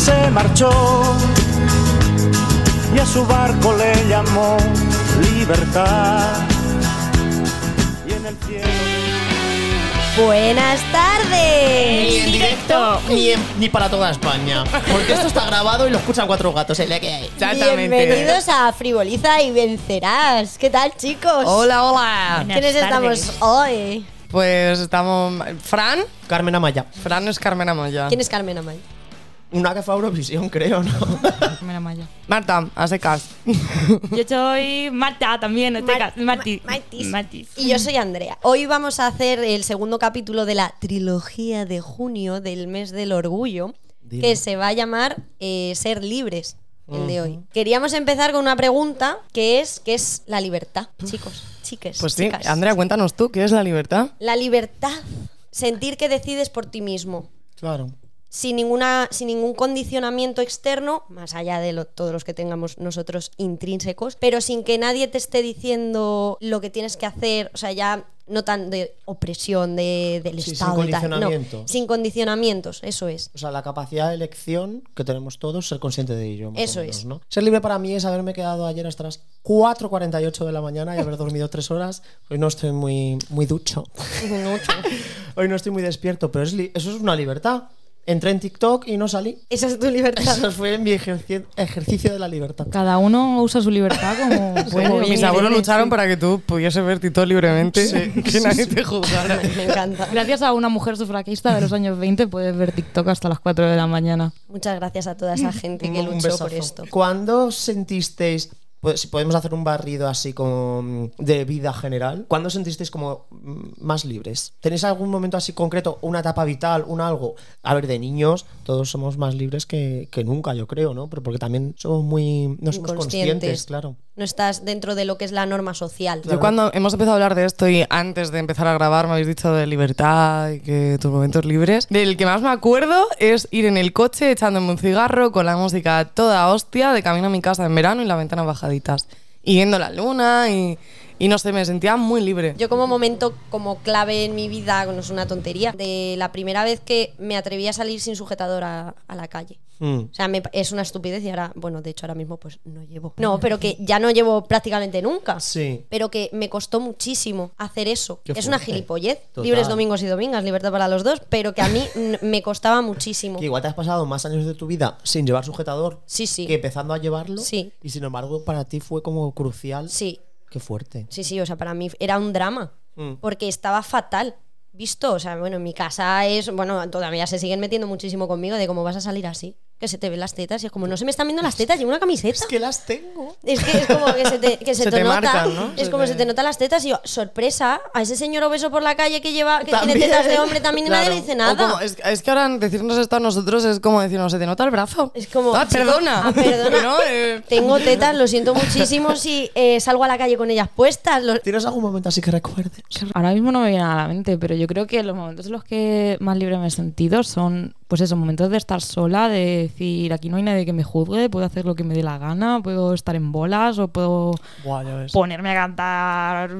se marchó y a su barco le llamó libertad. Y en el cielo. Buenas tardes. Ni en directo, ni, en- ni para toda España. Porque esto está grabado y lo escuchan cuatro gatos. La que hay. Bienvenidos a Frivoliza y Vencerás. ¿Qué tal, chicos? Hola, hola. ¿Quiénes estamos hoy? Pues estamos. Fran. Carmen Amaya. Fran es Carmen Amaya. ¿Quién es Carmen Amay? Una que fue a Eurovisión, creo, ¿no? Carmen Maya. Marta, a secas. Yo soy Marta también, no te Mar-. Ma- Martis. Martis. Y yo soy Andrea. Hoy vamos a hacer el segundo capítulo de la trilogía de junio del mes del orgullo, que se va a llamar eh, Ser libres, el de hoy. Queríamos empezar con una pregunta que es ¿qué es la libertad? Chicos, chiques, Pues sí, chicas. Andrea, cuéntanos tú, ¿qué es la libertad? La libertad, sentir que decides por ti mismo. Claro. Sin ninguna sin ningún condicionamiento externo más allá de lo- todos los que tengamos nosotros intrínsecos pero sin que nadie te esté diciendo lo que tienes que hacer o sea ya no tan de opresión de, del Sí, sin estado y tal, no, condicionamientos. sin condicionamientos eso es O sea, la capacidad de elección que tenemos todos, ser consciente de ello. más o Eso menos, es. ¿no? Ser libre para mí es haberme quedado ayer hasta las 4.48 de la mañana y haber dormido tres horas. Hoy no estoy muy, muy ducho. Hoy no estoy muy despierto, pero es eso es una libertad. Entré en TikTok y no salí. esa es tu libertad Eso fue mi ejerci- ejercicio de la libertad. Cada uno usa su libertad como puede. Mis abuelos lucharon sí. para que tú pudiese ver Tito libremente, que nadie te juzgara. me encanta Gracias a una mujer sufraquista de los años 20 puedes ver TikTok hasta las 4 de la mañana. muchas gracias a toda esa gente que Un luchó besazo. por esto ¿Cuándo sentisteis, pues, si podemos hacer un barrido así como mm, de vida general, ¿cuándo sentisteis como mm, más libres? ¿Tenéis algún momento así concreto, una etapa vital, un algo? A ver, de niños todos somos más libres que, que nunca, yo creo, ¿no? Pero porque también somos muy, no somos conscientes, claro. no estás dentro de lo que es la norma social Yo cuando hemos empezado a hablar de esto y antes de empezar a grabar me habéis dicho de libertad y que tus momentos libres, del que más me acuerdo es ir en el coche echándome un cigarro con la música toda hostia de camino a mi casa en verano y la ventana bajaditas. Y viendo la luna y, y no sé, me sentía muy libre. Yo como momento, como clave en mi vida, no es una tontería, de la primera vez que me atreví a salir sin sujetador a, a la calle. Mm. O sea, me- es una estupidez y ahora, bueno, de hecho ahora mismo pues no llevo. No, pero que ya no llevo prácticamente nunca. Sí. Pero que me costó muchísimo hacer eso. Qué es una gilipollez. Total. Libres domingos y domingas, libertad para los dos, pero que a mí me costaba muchísimo. Que igual te has pasado más años de tu vida sin llevar sujetador Sí, sí. que empezando a llevarlo. Sí. Y sin embargo, para ti fue como crucial. Sí, Qué fuerte. Sí, sí, o sea, para mí era un drama. Mm. Porque estaba fatal. Visto, o sea, bueno, en mi casa es, bueno, todavía se siguen metiendo muchísimo conmigo de cómo vas a salir así, que se te ven las tetas y es como no se me están viendo las tetas, llevo una camiseta. Es que las tengo. Es que es como que se te, que se Se te te nota, marcan, ¿no? es Se como te- se te notan las tetas y yo, sorpresa, a ese señor obeso por la calle que lleva, que También. tiene tetas de hombre también y nadie Claro. le dice nada. como- es, es que ahora decirnos esto a nosotros es como decirnos, se te nota el brazo. Es como, Ah, perdona. ah, perdona. ¿No? Eh, Tengo tetas, lo siento muchísimo si eh, salgo a la calle con ellas puestas. lo- ¿Tienes algún momento así que recuerdes? Ahora mismo no me viene a la mente, pero yo creo que los momentos en los que más libre me he sentido son, pues esos momentos de estar sola, de decir, aquí no hay nadie que me juzgue, puedo hacer lo que me dé la gana, puedo estar en bolas o puedo Buah, ponerme a cantar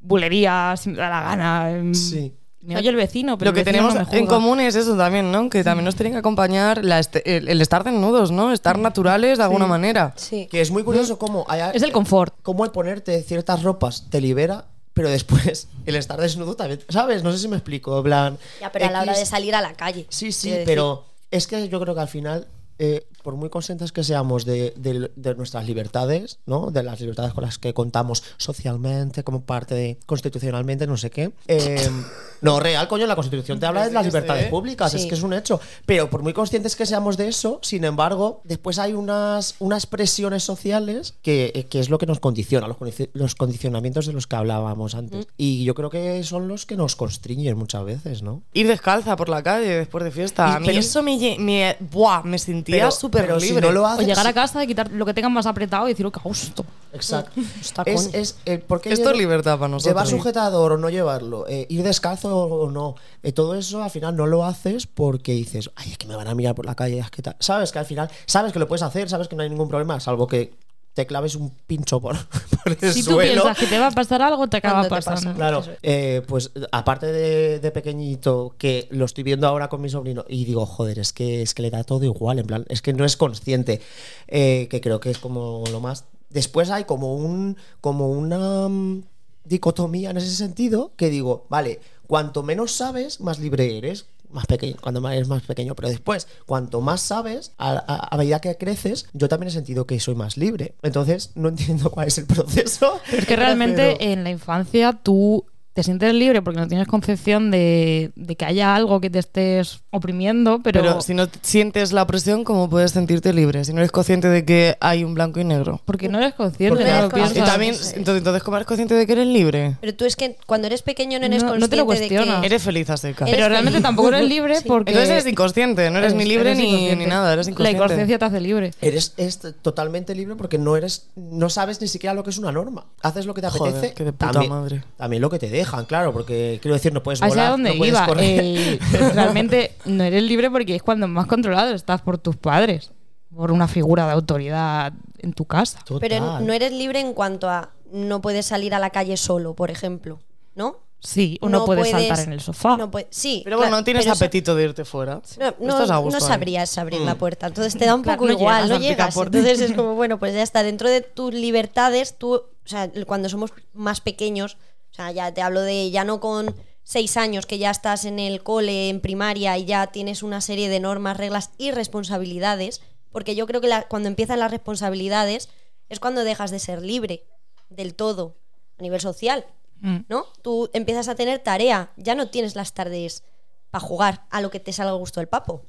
bulerías si me da la gana. Sí. Me oye el vecino, pero Lo que tenemos no en común es eso también, ¿no? Que también nos tienen que acompañar la este- el, el estar desnudos, ¿no? Estar naturales de alguna manera. Sí. Que es muy curioso cómo hay- Es el confort. cómo el ponerte ciertas ropas te libera, pero después el estar desnudo también, ¿sabes? No sé si me explico, plan. Ya, pero a la hora de salir a la calle. Sí, sí, decir. pero es que yo creo que al final, eh, por muy conscientes que seamos de, de- de nuestras libertades, ¿no? De las libertades con las que contamos socialmente, como parte de constitucionalmente, no sé qué. eh, no, real, coño, la constitución te habla de las libertades públicas, es Sí. que es un hecho. Pero por muy conscientes que seamos de eso, sin embargo, después hay unas, unas presiones sociales que, eh, que es lo que nos condiciona, los, condici- los condicionamientos de los que hablábamos antes. Y yo creo que son los que nos constriñen muchas veces, ¿no? Ir descalza por la calle después de fiesta. Y- a mí pero- eso me, me, buah, me sentía Pero- súper pero si libre. no lo O llegar a casa y quitar lo que tengan más apretado y decir, oh, qué gusto. Exacto. Está es, con- es, eh, ¿por qué Esto es libertad para nosotros. Llevar sujetador o no llevarlo, eh, ir descalzo o no, eh, todo eso al final no lo haces porque dices, ay, es que me van a mirar por la calle, es que tal. Sabes que al final, sabes que lo puedes hacer, sabes que no hay ningún problema, salvo que te claves un pincho por, por el Si tú suelo. piensas que te va a pasar algo, te acaba pasando. pasa. Claro, eh, pues aparte de, de pequeñito, que lo estoy viendo ahora con mi sobrino, y digo, joder, es que, es que le da todo igual, en plan, es que no es consciente, eh, que creo que es como lo más... Después hay como un como una mm, dicotomía en ese sentido, que digo, vale, cuanto menos sabes, más libre eres. Más pequeño, cuando eres más pequeño, pero después, cuanto más sabes, a, a- a medida que creces, yo también he sentido que soy más libre. Entonces, no entiendo cuál es el proceso. Es que realmente Pero- en la infancia tú te sientes libre porque no tienes concepción de, de que haya algo que te estés oprimiendo, pero, Pero, si no sientes la opresión, ¿cómo puedes sentirte libre? Si no eres consciente de que hay un blanco y negro. porque no eres consciente, Porque no no lo eres consciente. Y también, entonces, entonces, ¿cómo eres consciente de que eres libre? Pero tú es que cuando eres pequeño no eres No- no consciente te lo de cuestionas. que... Eres feliz a. Eres Pero realmente tampoco eres libre Sí. porque Entonces eres inconsciente, no eres, ni libre eres ni, ni nada, eres La inconsciente. inconsciencia te hace libre. Eres es totalmente libre porque no eres no sabes ni siquiera lo que es una norma. Haces lo que te Joder, apetece. qué de puta también, madre. también lo que te dejan, claro, porque quiero decir, no puedes volar, a donde no puedes iba. correr. eh, realmente no eres libre porque es cuando más controlado estás por tus padres, por una figura de autoridad en tu casa. Pero no eres libre en cuanto a no puedes salir a la calle solo, por ejemplo, ¿no? Sí, uno puede saltar en el sofá. no puede- sí, Pero bueno, claro, no tienes eso- apetito de irte fuera. No, no, Estás a gusto no ahí. sabrías abrir la puerta. Entonces te da un Claro, poco no igual, llegas no llegas. Entonces es como, bueno, pues ya está. Dentro de tus libertades, tú, o sea, cuando somos más pequeños, o sea, ya te hablo de ya no con seis años que ya estás en el cole, en primaria y ya tienes una serie de normas, reglas y responsabilidades, porque yo creo que la- cuando empiezan las responsabilidades es cuando dejas de ser libre del todo a nivel social. Mm. ¿no? Tú empiezas a tener tarea, ya no tienes las tardes para jugar a lo que te salga a gusto el papo.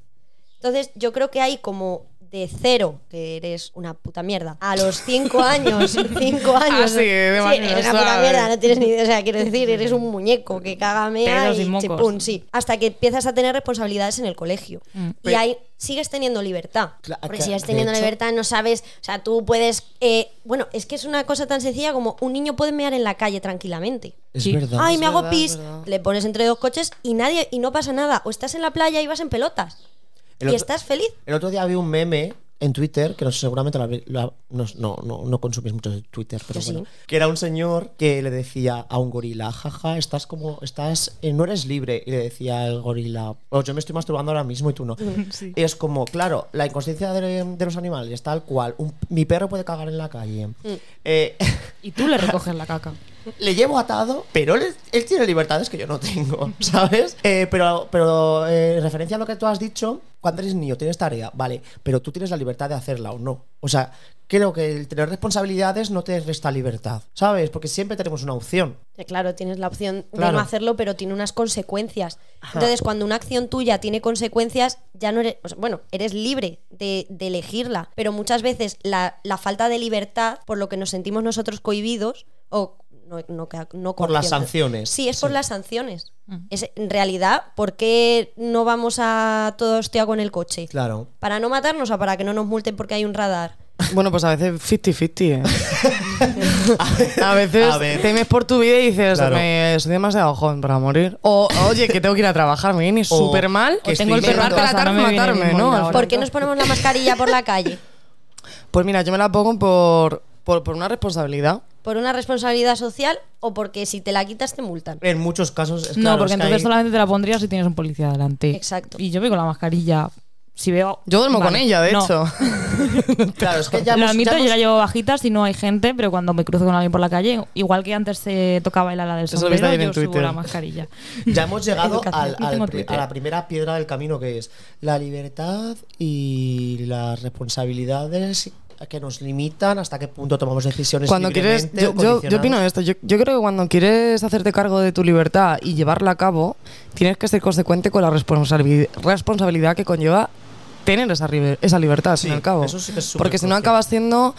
Entonces, yo creo que hay como de cero, que eres una puta mierda, a los cinco años, cinco años. Ah, sí, de manera eres una puta mierda, no tienes ni idea. O sea, quiero decir, eres un muñeco que caga mea y chipún, sí. Hasta que empiezas a tener responsabilidades en el colegio. Mm. Y Pero- ahí sigues teniendo libertad. Cla- Porque sigues teniendo hecho- libertad, no sabes. O sea, tú puedes. eh, bueno, es que es una cosa tan sencilla como un niño puede mear en la calle tranquilamente. Es Sí. verdad. Ay, es me hago pis. Le pones entre dos coches y nadie y no pasa nada. O estás en la playa y vas en pelotas. El y otro- estás feliz. El otro día vi un meme en Twitter, que no sé, seguramente lo habréis- lo ha- no, no, no, no consumís mucho de Twitter, pero bueno. Que era un señor que le decía a un gorila, jaja, estás como, estás, eh, no eres libre. Y le decía el gorila, oh, yo me estoy masturbando ahora mismo y tú no. Y es como, claro, la inconsciencia de, de los animales, tal cual. Un- mi perro puede cagar en la calle. Eh, Y tú le recoges la caca. Le llevo atado, pero él, él tiene libertades que yo no tengo, ¿sabes? Eh, pero pero eh, en referencia a lo que tú has dicho, cuando eres niño tienes tarea, vale, pero tú tienes la libertad de hacerla o no. O sea, creo que el tener responsabilidades no te resta libertad, ¿sabes? Porque siempre tenemos una opción. Eh, Claro, tienes la opción de no hacerlo, pero tiene unas consecuencias. Entonces, cuando una acción tuya tiene consecuencias, ya no eres. o sea, bueno, eres libre de, de elegirla. Pero muchas veces la, la falta de libertad, por lo que nos sentimos nosotros cohibidos, o no, no, que- no Por las sanciones. Sí, es por Sí. las sanciones. Mm. Es, en realidad, ¿por qué no vamos a todo hostia con el coche? Claro. ¿Para no matarnos o para que no nos multen porque hay un radar? Bueno, pues a veces 50-50, ¿eh? a veces A temes por tu vida y dices, Claro. me, soy demasiado joven para morir. O, oye, que tengo que ir a trabajar, me viene súper mal. que tengo el estoy perro no viene matarme, ¿no? ¿Por qué nos ponemos la mascarilla por la calle? Pues mira, yo me la pongo por, por, por una responsabilidad. ¿Por una responsabilidad social o porque si te la quitas te multan? En muchos casos es no, claro, porque es que entonces hay- solamente te la pondrías si tienes un policía delante. Exacto. Y yo voy con la mascarilla. Si veo. Yo duermo con Vale, ella, de no. hecho. Claro, es que ya Lo hemos- admito, ya yo hemos- la llevo bajita si no hay gente, pero cuando me cruzo con alguien por la calle, igual que antes se tocaba el ala del Eso lo viste sombrero, ayer en yo subo Twitter. la mascarilla. Ya hemos llegado Educación. al- No al tengo pri- Twitter. a la primera piedra del camino que es la libertad y las responsabilidades que nos limitan hasta qué punto tomamos decisiones Cuando quieres, yo, yo, opino esto, yo, yo creo que cuando quieres hacerte cargo de tu libertad y llevarla a cabo, tienes que ser consecuente con la responsabi- responsabilidad que conlleva tener esa, esa libertad, al Sí, cabo. eso sí que es Porque si no acabas siendo,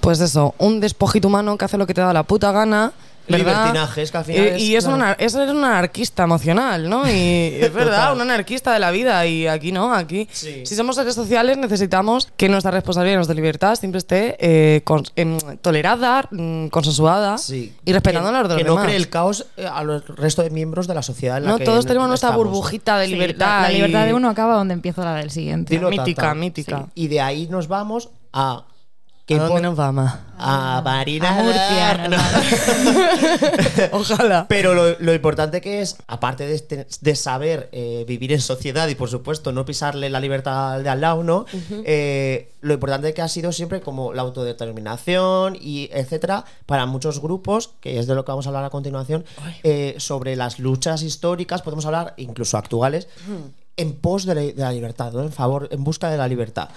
pues eso, un despojito humano que hace lo que te da la puta gana. ¿Verdad? Libertinaje, es que al final Y- es- y es claro. una, eso es un anarquista emocional, ¿no? Y es verdad, un anarquista de la vida. Y aquí no, aquí. Sí. Si somos seres sociales, necesitamos que nuestra responsabilidad y nuestra libertad siempre esté eh, con- em, tolerada, mm, consensuada Sí. y respetando que, la de los que demás. no cree el caos eh, a los resto de miembros de la sociedad en la No, que todos tenemos nuestra estamos. burbujita de Sí, libertad. la, libertad de uno acaba donde empieza la del siguiente. Dilo, mítica, Tata. mítica. Sí. Y de ahí nos vamos a que ¿A dónde nos vamos? a Marina. A Murcia, No. Ojalá. Pero lo, lo importante que es, aparte de, este- de saber eh, vivir en sociedad y por supuesto no pisarle la libertad al de al lado, ¿no? Eh, lo importante que ha sido siempre como la autodeterminación y etcétera para muchos grupos, que es de lo que vamos a hablar a continuación, eh, sobre las luchas históricas, podemos hablar incluso actuales. En pos de la, de la libertad, ¿no? En favor, en busca de la libertad.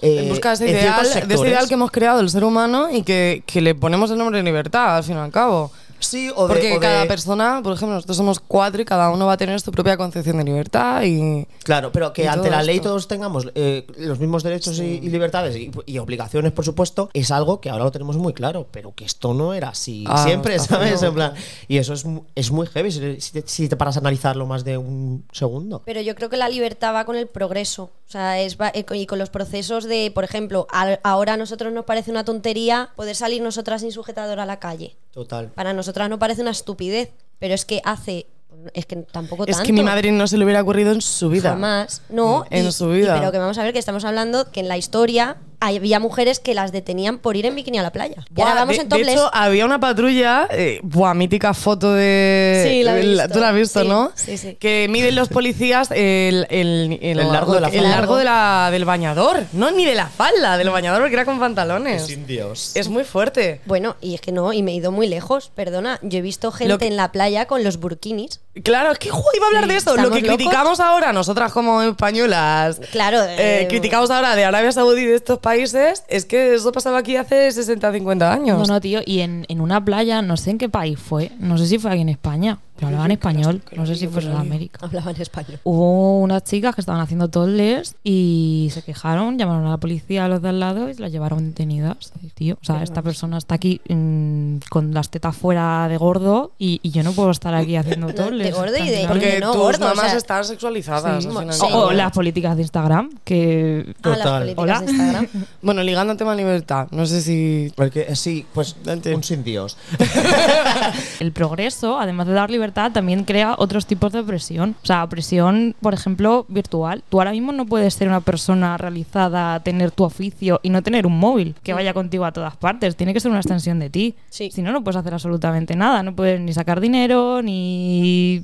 Eh, en busca de ese, ideal, de ese ideal que hemos creado el ser humano y que, que le ponemos el nombre de libertad, al fin y al cabo. Sí, o de- Porque o de- cada persona, por ejemplo, nosotros somos cuatro y cada uno va a tener su propia concepción de libertad y... Claro, pero que ante la ley todos tengamos eh, los mismos derechos y, y libertades y, y obligaciones, por supuesto, es algo que ahora lo tenemos muy claro, pero que esto no era así Ah, siempre, ¿sabes? En plan, y eso es, mu- es muy heavy si, si te, si te paras a analizarlo más de un segundo. Pero yo creo que la libertad va con el progreso. O sea, es va- eh, y con los procesos de, por ejemplo, al- ahora a nosotros nos parece una tontería poder salir nosotras sin sujetador a la calle. Total. Para nosotras no parece una estupidez, pero es que hace. Es que tampoco Es tanto. que mi madre no se le hubiera ocurrido en su vida. Jamás. No. En y- su vida. y pero que vamos a ver que estamos hablando que en la historia había mujeres que las detenían por ir en bikini a la playa. Y ahora vamos de, en de topless. hecho, había una patrulla, eh, buah, mítica foto de... Sí, la he de. Tú la has visto, Sí, ¿no? sí, sí. Que miden los policías el, el, El largo de la el falda. largo de la- del bañador. No, ni de la falda, del bañador, porque era con pantalones. Dios. Es muy fuerte. Bueno, y es que no, y me he ido muy lejos, perdona. Yo he visto gente que- en la playa con los burkinis. Claro, es que jo, iba a hablar Sí, de eso. Lo ¿estamos que locos? criticamos ahora, nosotras como españolas, Claro, eh, eh, criticamos ahora de Arabia Saudí y de estos países, es que eso pasaba aquí hace 60, 50 años. No, no, tío. Y en, en una playa, no sé en qué país fue. No sé si fue aquí en España. Pero hablaban español. No sé si fue en América. Hablaban español. Hubo unas chicas que estaban haciendo tolles y se quejaron, llamaron a la policía a los de al lado y las llevaron detenidas. Tío, o sea, esta persona está aquí mm, con las tetas fuera de gordo y, y yo no puedo estar aquí haciendo de tolles. gordo y de- Porque no tus gordo, o mamás sea, están sexualizadas. Sí. final. Sí. O, o las políticas de Instagram, que... A las Total. políticas Hola. de Instagram. Bueno, ligando al tema de libertad, no sé si... Porque, eh, sí, pues un sin Dios. El progreso, además de dar libertad, también crea otros tipos de opresión. O sea, opresión, por ejemplo, virtual. Tú ahora mismo no puedes ser una persona realizada, tener tu oficio y no tener un móvil que vaya contigo a todas partes. Tiene que ser una extensión de ti. Sí. Si no, no puedes hacer absolutamente nada. No puedes ni sacar dinero, ni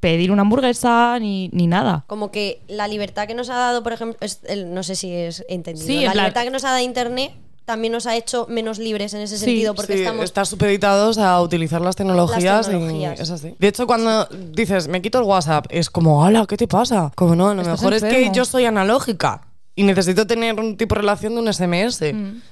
pedir una hamburguesa, ni, ni nada. Como que la libertad que nos ha dado, por ejemplo, es el- no sé si es entendido. Sí, la libertad que nos ha dado Internet también nos ha hecho menos libres en ese Sí, sentido, porque Sí, estamos estar supeditados a utilizar las tecnologías. y- tecnologías. es así. De hecho, cuando dices, me quito el WhatsApp, es como, hala, ¿qué te pasa? Como no, lo Estás mejor es que yo soy analógica y necesito tener un tipo de relación de un SMS.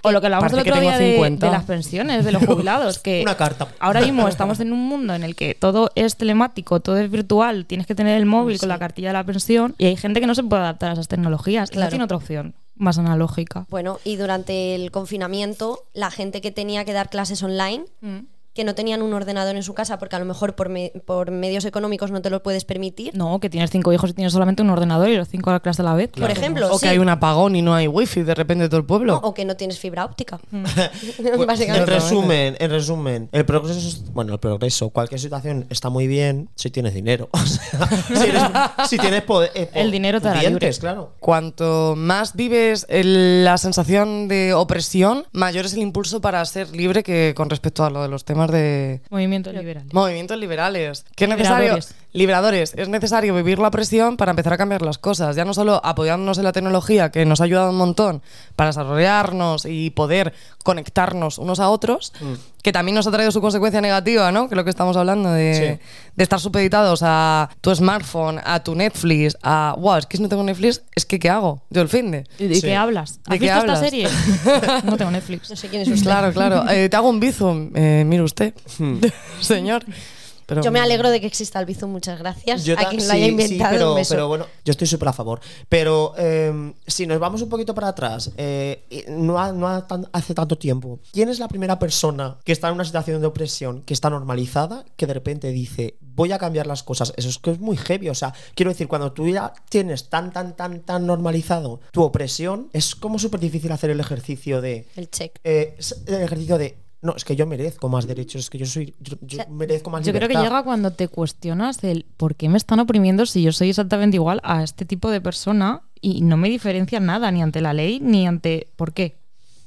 O lo que hablábamos el otro tengo día de, 50. de las pensiones, de los jubilados, que Una carta. ahora mismo estamos en un mundo en el que todo es telemático, todo es virtual, tienes que tener el móvil con la cartilla de la pensión y hay gente que no se puede adaptar a esas tecnologías y Claro. no tiene otra opción más analógica. Bueno, y durante el confinamiento, la gente que tenía que dar clases online, que no tenían un ordenador en su casa, porque a lo mejor por, me- por medios económicos no te lo puedes permitir. No, que tienes cinco hijos y tienes solamente un ordenador y los cinco a la clase a la vez. Por ejemplo, O sí. que hay un apagón y no hay wifi de repente en todo el pueblo. O que no tienes fibra óptica. Pues, en Básicamente. resumen, en resumen, el progreso, es- bueno, el progreso, cualquier situación está muy bien si tienes dinero. O sea, si, eres- si tienes poder, eh, El dinero te hará libre. claro. Cuanto más vives el- la sensación de opresión, mayor es el impulso para ser libre que con respecto a lo de los temas de Movimiento liberal. movimientos liberales. Es necesario, Liberadores. liberadores, es necesario vivir la presión para empezar a cambiar las cosas. Ya no solo apoyándonos en la tecnología, que nos ha ayudado un montón para desarrollarnos y poder conectarnos unos a otros, que también nos ha traído su consecuencia negativa, ¿no? Que es lo que estamos hablando de, de estar supeditados a tu smartphone, a tu Netflix, a wow, es que si no tengo Netflix, es que ¿qué hago? Yo el fin de. ¿Y de Sí. qué hablas? ¿De ¿Has qué visto hablas? esta serie? no tengo Netflix. No sé quién es usted. Claro, claro. Eh, te hago un bizum, eh, mire usted, señor. Pero, Yo me alegro de que exista el Bizum, muchas gracias Yo a quien lo haya sí, inventado. pero, un beso. pero bueno, yo estoy súper a favor. Pero eh, si nos vamos un poquito para atrás, eh, no, ha- no ha tan- hace tanto tiempo, ¿quién es la primera persona que está en una situación de opresión, que está normalizada, que de repente dice, voy a cambiar las cosas? Eso es que es muy heavy. O sea, quiero decir, cuando tú ya tienes tan, tan, tan, tan normalizado tu opresión, es como súper difícil hacer el ejercicio de... El check. eh, el ejercicio de... No, es que yo merezco más derechos, es que yo soy. Yo, yo O sea, merezco más Yo creo que llega cuando te cuestionas el por qué me están oprimiendo si yo soy exactamente igual a este tipo de persona y no me diferencia nada ni ante la ley ni ante por qué.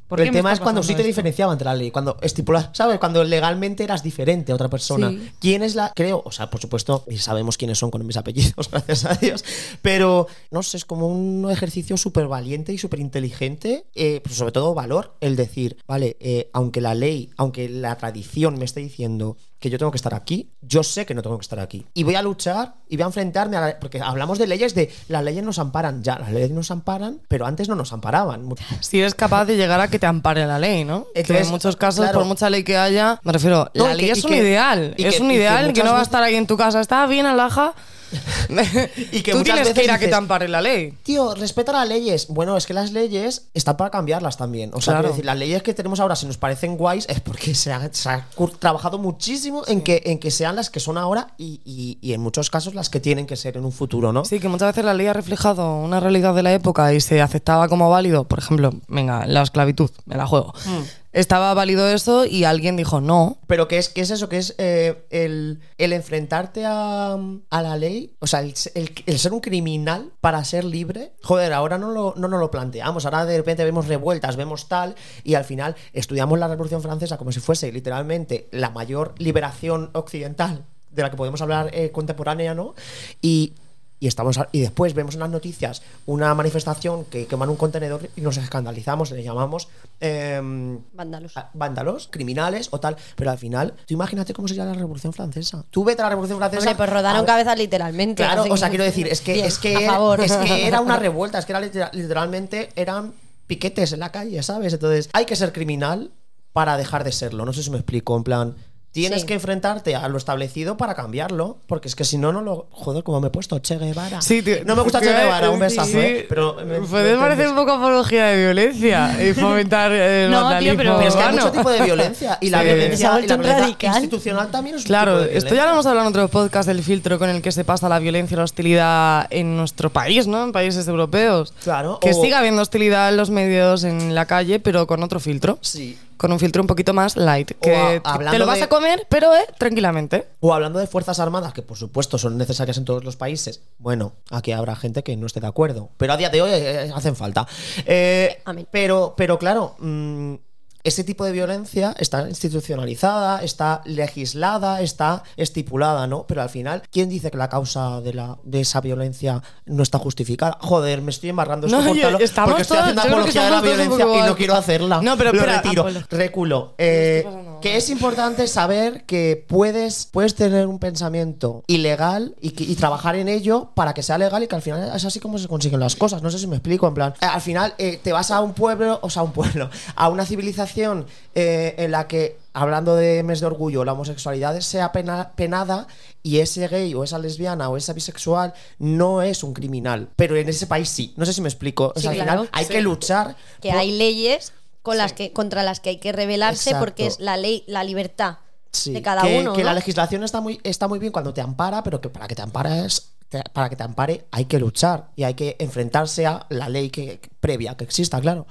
¿Por qué el tema es cuando sí te esto? diferenciaba entre la ley, cuando estipulas, ¿sabes? Cuando legalmente eras diferente a otra persona. Sí. ¿Quién es la, creo, o sea, por supuesto, y sabemos quiénes son con mis apellidos, gracias a Dios, pero no sé, es como un ejercicio súper valiente y súper inteligente, eh, pero sobre todo valor, el decir, vale, eh, aunque la ley, aunque la tradición me esté diciendo que yo tengo que estar aquí, yo sé que no tengo que estar aquí. Y voy a luchar y voy a enfrentarme a la, porque hablamos de leyes de las leyes nos amparan, ya, las leyes nos amparan, pero antes no nos amparaban. Si eres capaz de llegar a que te ampare la ley, ¿no? que Entonces, en muchos casos, claro. por mucha ley que haya, me refiero, No, la ley que- es un que- ideal. es que- un que ideal que, no va a estar ahí en tu casa. Está bien, alhaja. Y que Tú muchas tienes que ir a que te ampare la ley. Tío, respeta las leyes. Bueno, es que las leyes están para cambiarlas también. O sea, Claro. decir, las leyes que tenemos ahora, si nos parecen guays, es porque se ha, se ha cur- trabajado muchísimo en, que, en que sean las que son ahora y, y- y en muchos casos las que tienen que ser en un futuro, ¿no? Sí, que muchas veces la ley ha reflejado una realidad de la época y se aceptaba como válido. Por ejemplo, venga, la esclavitud, me la juego. Hmm. Estaba válido eso y alguien dijo no. Pero ¿qué es, es eso? ¿Qué es eh, el, el enfrentarte a, a la ley? O sea, el, el- el ser un criminal para ser libre. Joder, ahora no, lo, no nos lo planteamos. Ahora de repente vemos revueltas, vemos tal, y al final estudiamos la Revolución Francesa como si fuese literalmente la mayor liberación occidental de la que podemos hablar eh, contemporánea, ¿no? Y. Y, estamos, y después vemos en las noticias una manifestación que queman un contenedor y nos escandalizamos, le llamamos em, Vándalos. vándalos, criminales o tal. Pero al final, tú imagínate cómo sería la Revolución Francesa. Tú vete a la Revolución Francesa. Hombre, pues rodaron cabezas literalmente. Claro, o sea, quiero decir, es que, Bien, es, que era, es que era una revuelta, es que era litera- literalmente eran piquetes en la calle, ¿sabes? Entonces, hay que ser criminal para dejar de serlo. No sé si me explico, en plan. Tienes Sí. que enfrentarte a lo establecido para cambiarlo, porque es que si no, no lo. Joder, como me he puesto Che Guevara. Sí, tío, no me gusta Che Guevara, un besazo, sí. ¿eh? Pero. me- Puedes me parecer un poco apología de violencia y fomentar el No, tío, pero- Pero es que hay mucho tipo de violencia. Y la Sí. Violencia, y la violencia institucional también es un Claro, tipo de esto ya lo hemos hablado en otro podcast del filtro con el que se pasa la violencia y la hostilidad en nuestro país, ¿no? En países europeos. Claro, Que o- siga habiendo hostilidad en los medios, en la calle, pero con otro filtro. Sí. Con un filtro un poquito más light. Que a- te lo vas de- a comer, pero eh, tranquilamente. O hablando de Fuerzas Armadas, que por supuesto son necesarias en todos los países. Bueno, aquí habrá gente que no esté de acuerdo. Pero a día de hoy eh, hacen falta. Eh, pero, pero claro, mm, ese tipo de violencia está institucionalizada, está legislada, está estipulada, ¿no? Pero al final, ¿quién dice que la causa de, la, de esa violencia no está justificada? Joder, me estoy embarrando esto No, estamos porque estoy haciendo yo apología de la violencia y no quiero hacerla. No, pero Lo espera, retiro, apolo- reculo. Eh. Que es importante saber que puedes, puedes tener un pensamiento ilegal y, que- y trabajar en ello para que sea legal y que al final es así como se consiguen las cosas. No sé si me explico, en plan. eh, al final eh, te vas a un pueblo, o sea, a un pueblo, a una civilización eh, en la que, hablando de mes de orgullo, la homosexualidad sea pena- penada y ese gay o esa lesbiana o esa bisexual no es un criminal. Pero en ese país sí. No sé si me explico. O Sí, sea, al claro. final hay Sí. que luchar. que por- hay leyes con las que, contra las que hay que rebelarse Exacto. porque es la ley, la libertad Sí, de cada que, uno. que ¿no? la legislación está muy, está muy bien cuando te ampara, pero que para que te ampares, para que te ampare hay que luchar y hay que enfrentarse a la ley que, que- previa que exista, claro.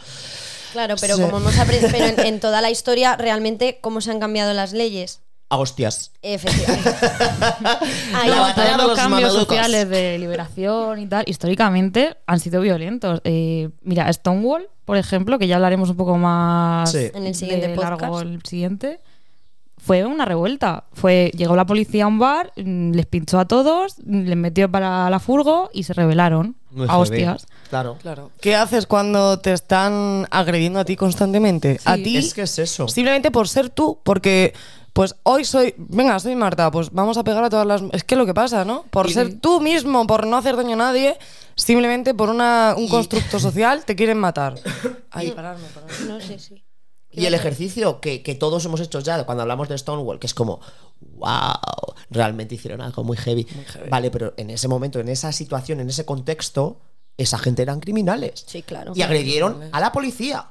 Claro, pero Sí. como hemos aprendido, en, en toda la historia, realmente, ¿cómo se han cambiado las leyes? A hostias. Efectivamente. Ahí La batalla de los los cambios mamelucos. sociales de liberación y tal, históricamente han sido violentos. Eh, mira, Stonewall, por ejemplo, que ya hablaremos un poco más Sí. En el siguiente de podcast. largo el siguiente, fue una revuelta. Fue, llegó la policía a un bar, mm, les pinchó a todos, mm, les metió para la furgo y se rebelaron Muy a hostias. Claro. Claro. ¿Qué haces cuando te están agrediendo a ti constantemente? a ti. Es que es eso. Simplemente por ser tú, porque pues hoy soy, venga, soy Marta, pues vamos a pegar a todas las... Es que lo que pasa, ¿no? Por Y- ser tú mismo, por no hacer daño a nadie, simplemente por una, un constructo social te quieren matar. Ay, pararme, pararme. No sé, sí. Y el ejercicio que, que todos hemos hecho ya cuando hablamos de Stonewall, que es como, wow, realmente hicieron algo muy heavy. Vale, pero en ese momento, en esa situación, en ese contexto, esa gente eran criminales. Sí, claro. Y agredieron a la policía.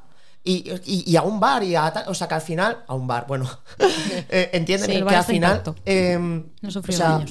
Y, y- y a un bar, y a o sea que al final, a un bar, bueno, eh, entienden Sí, que al final em, No o sea,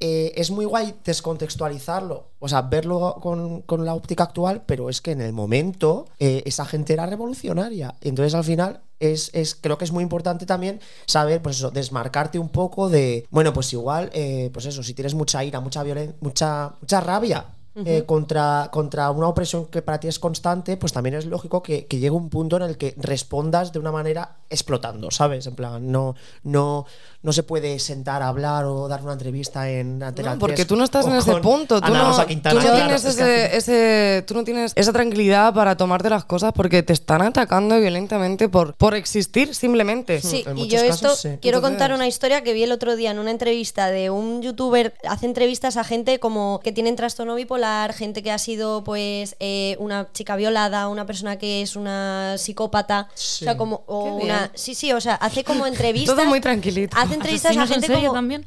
eh, es muy guay descontextualizarlo, o sea, verlo con, con la óptica actual, pero es que en el momento eh, esa gente era revolucionaria. Entonces al final es, es- creo que es muy importante también saber, pues eso, desmarcarte un poco de, bueno, pues igual, eh, pues eso, si tienes mucha ira, mucha violencia, mucha, mucha rabia. Eh, contra, contra una opresión que para ti es constante, pues también es lógico que, que llegue un punto en el que respondas de una manera explotando, ¿sabes? En plan, no, no, no se puede sentar a hablar o dar una entrevista en Antena No, porque 3 tú no estás en ese punto. Tú no, Rosa tú Quintana, no claro, tienes es que al ese, ese- tú no tienes esa tranquilidad para tomarte las cosas porque te están atacando violentamente por, por existir simplemente. Sí, en y yo esto sí. quiero contar una historia que vi el otro día en una entrevista de un youtuber. Hace entrevistas a gente como que tienen trastorno bipolar, gente que ha sido pues eh, una chica violada, una persona que es una psicópata, Sí. o sea como o una sí sí, o sea hace como entrevistas. Todo muy tranquilito. Hace entrevistas a ¿Asesinos en gente como también?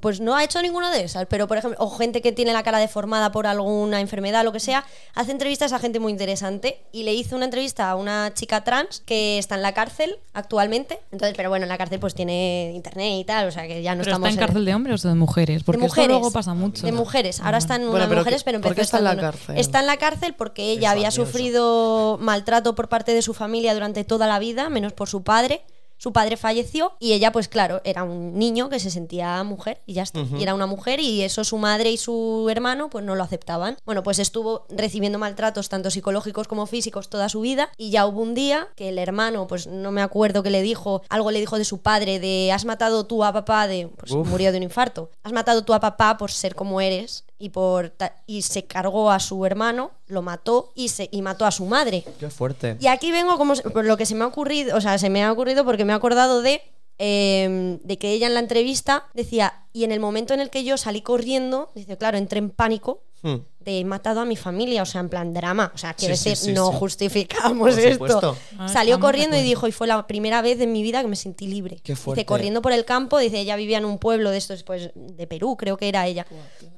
Pues no ha hecho ninguna de esas, pero por ejemplo, o gente que tiene la cara deformada por alguna enfermedad, lo que sea, hace entrevistas a gente muy interesante y le hizo una entrevista a una chica trans que está en la cárcel actualmente. Entonces, pero bueno, en la cárcel pues tiene internet y tal, o sea que ya no ¿Pero estamos está en cárcel de hombres o de mujeres? Porque de esto mujeres. luego pasa mucho. De mujeres. Ahora están Bueno, unas pero mujeres, ¿qué- pero por empezó qué está en la cárcel? Está en la cárcel porque ella había Eso, sufrido maltrato por parte de su familia durante toda la vida, menos por su padre. Su padre falleció y ella, pues claro, era un niño que se sentía mujer y ya está. Y era una mujer y eso su madre y su hermano pues no lo aceptaban. Bueno, pues estuvo recibiendo maltratos tanto psicológicos como físicos toda su vida y ya hubo un día que el hermano, pues no me acuerdo que le dijo, algo le dijo de su padre, de has matado tú a papá, de pues murió de un infarto. Has matado tú a papá por ser como eres y por y se cargó a su hermano, lo mató y se y mató a su madre. Qué fuerte. Y aquí vengo como por lo que se me ha ocurrido, o sea, se me ha ocurrido porque me he acordado de eh, de que ella en la entrevista decía y en el momento en el que yo salí corriendo, dice claro, entré en pánico Hmm. De he matado a mi familia, o sea, en plan drama, o sea, quiero Sí, decir, sí, no sí. justificamos esto. Ah, Salió corriendo y dijo, y fue la primera vez en mi vida que me sentí libre. Qué fuerte. Dice, corriendo por el campo, dice, ella vivía en un pueblo de estos, pues, de Perú, creo que era ella.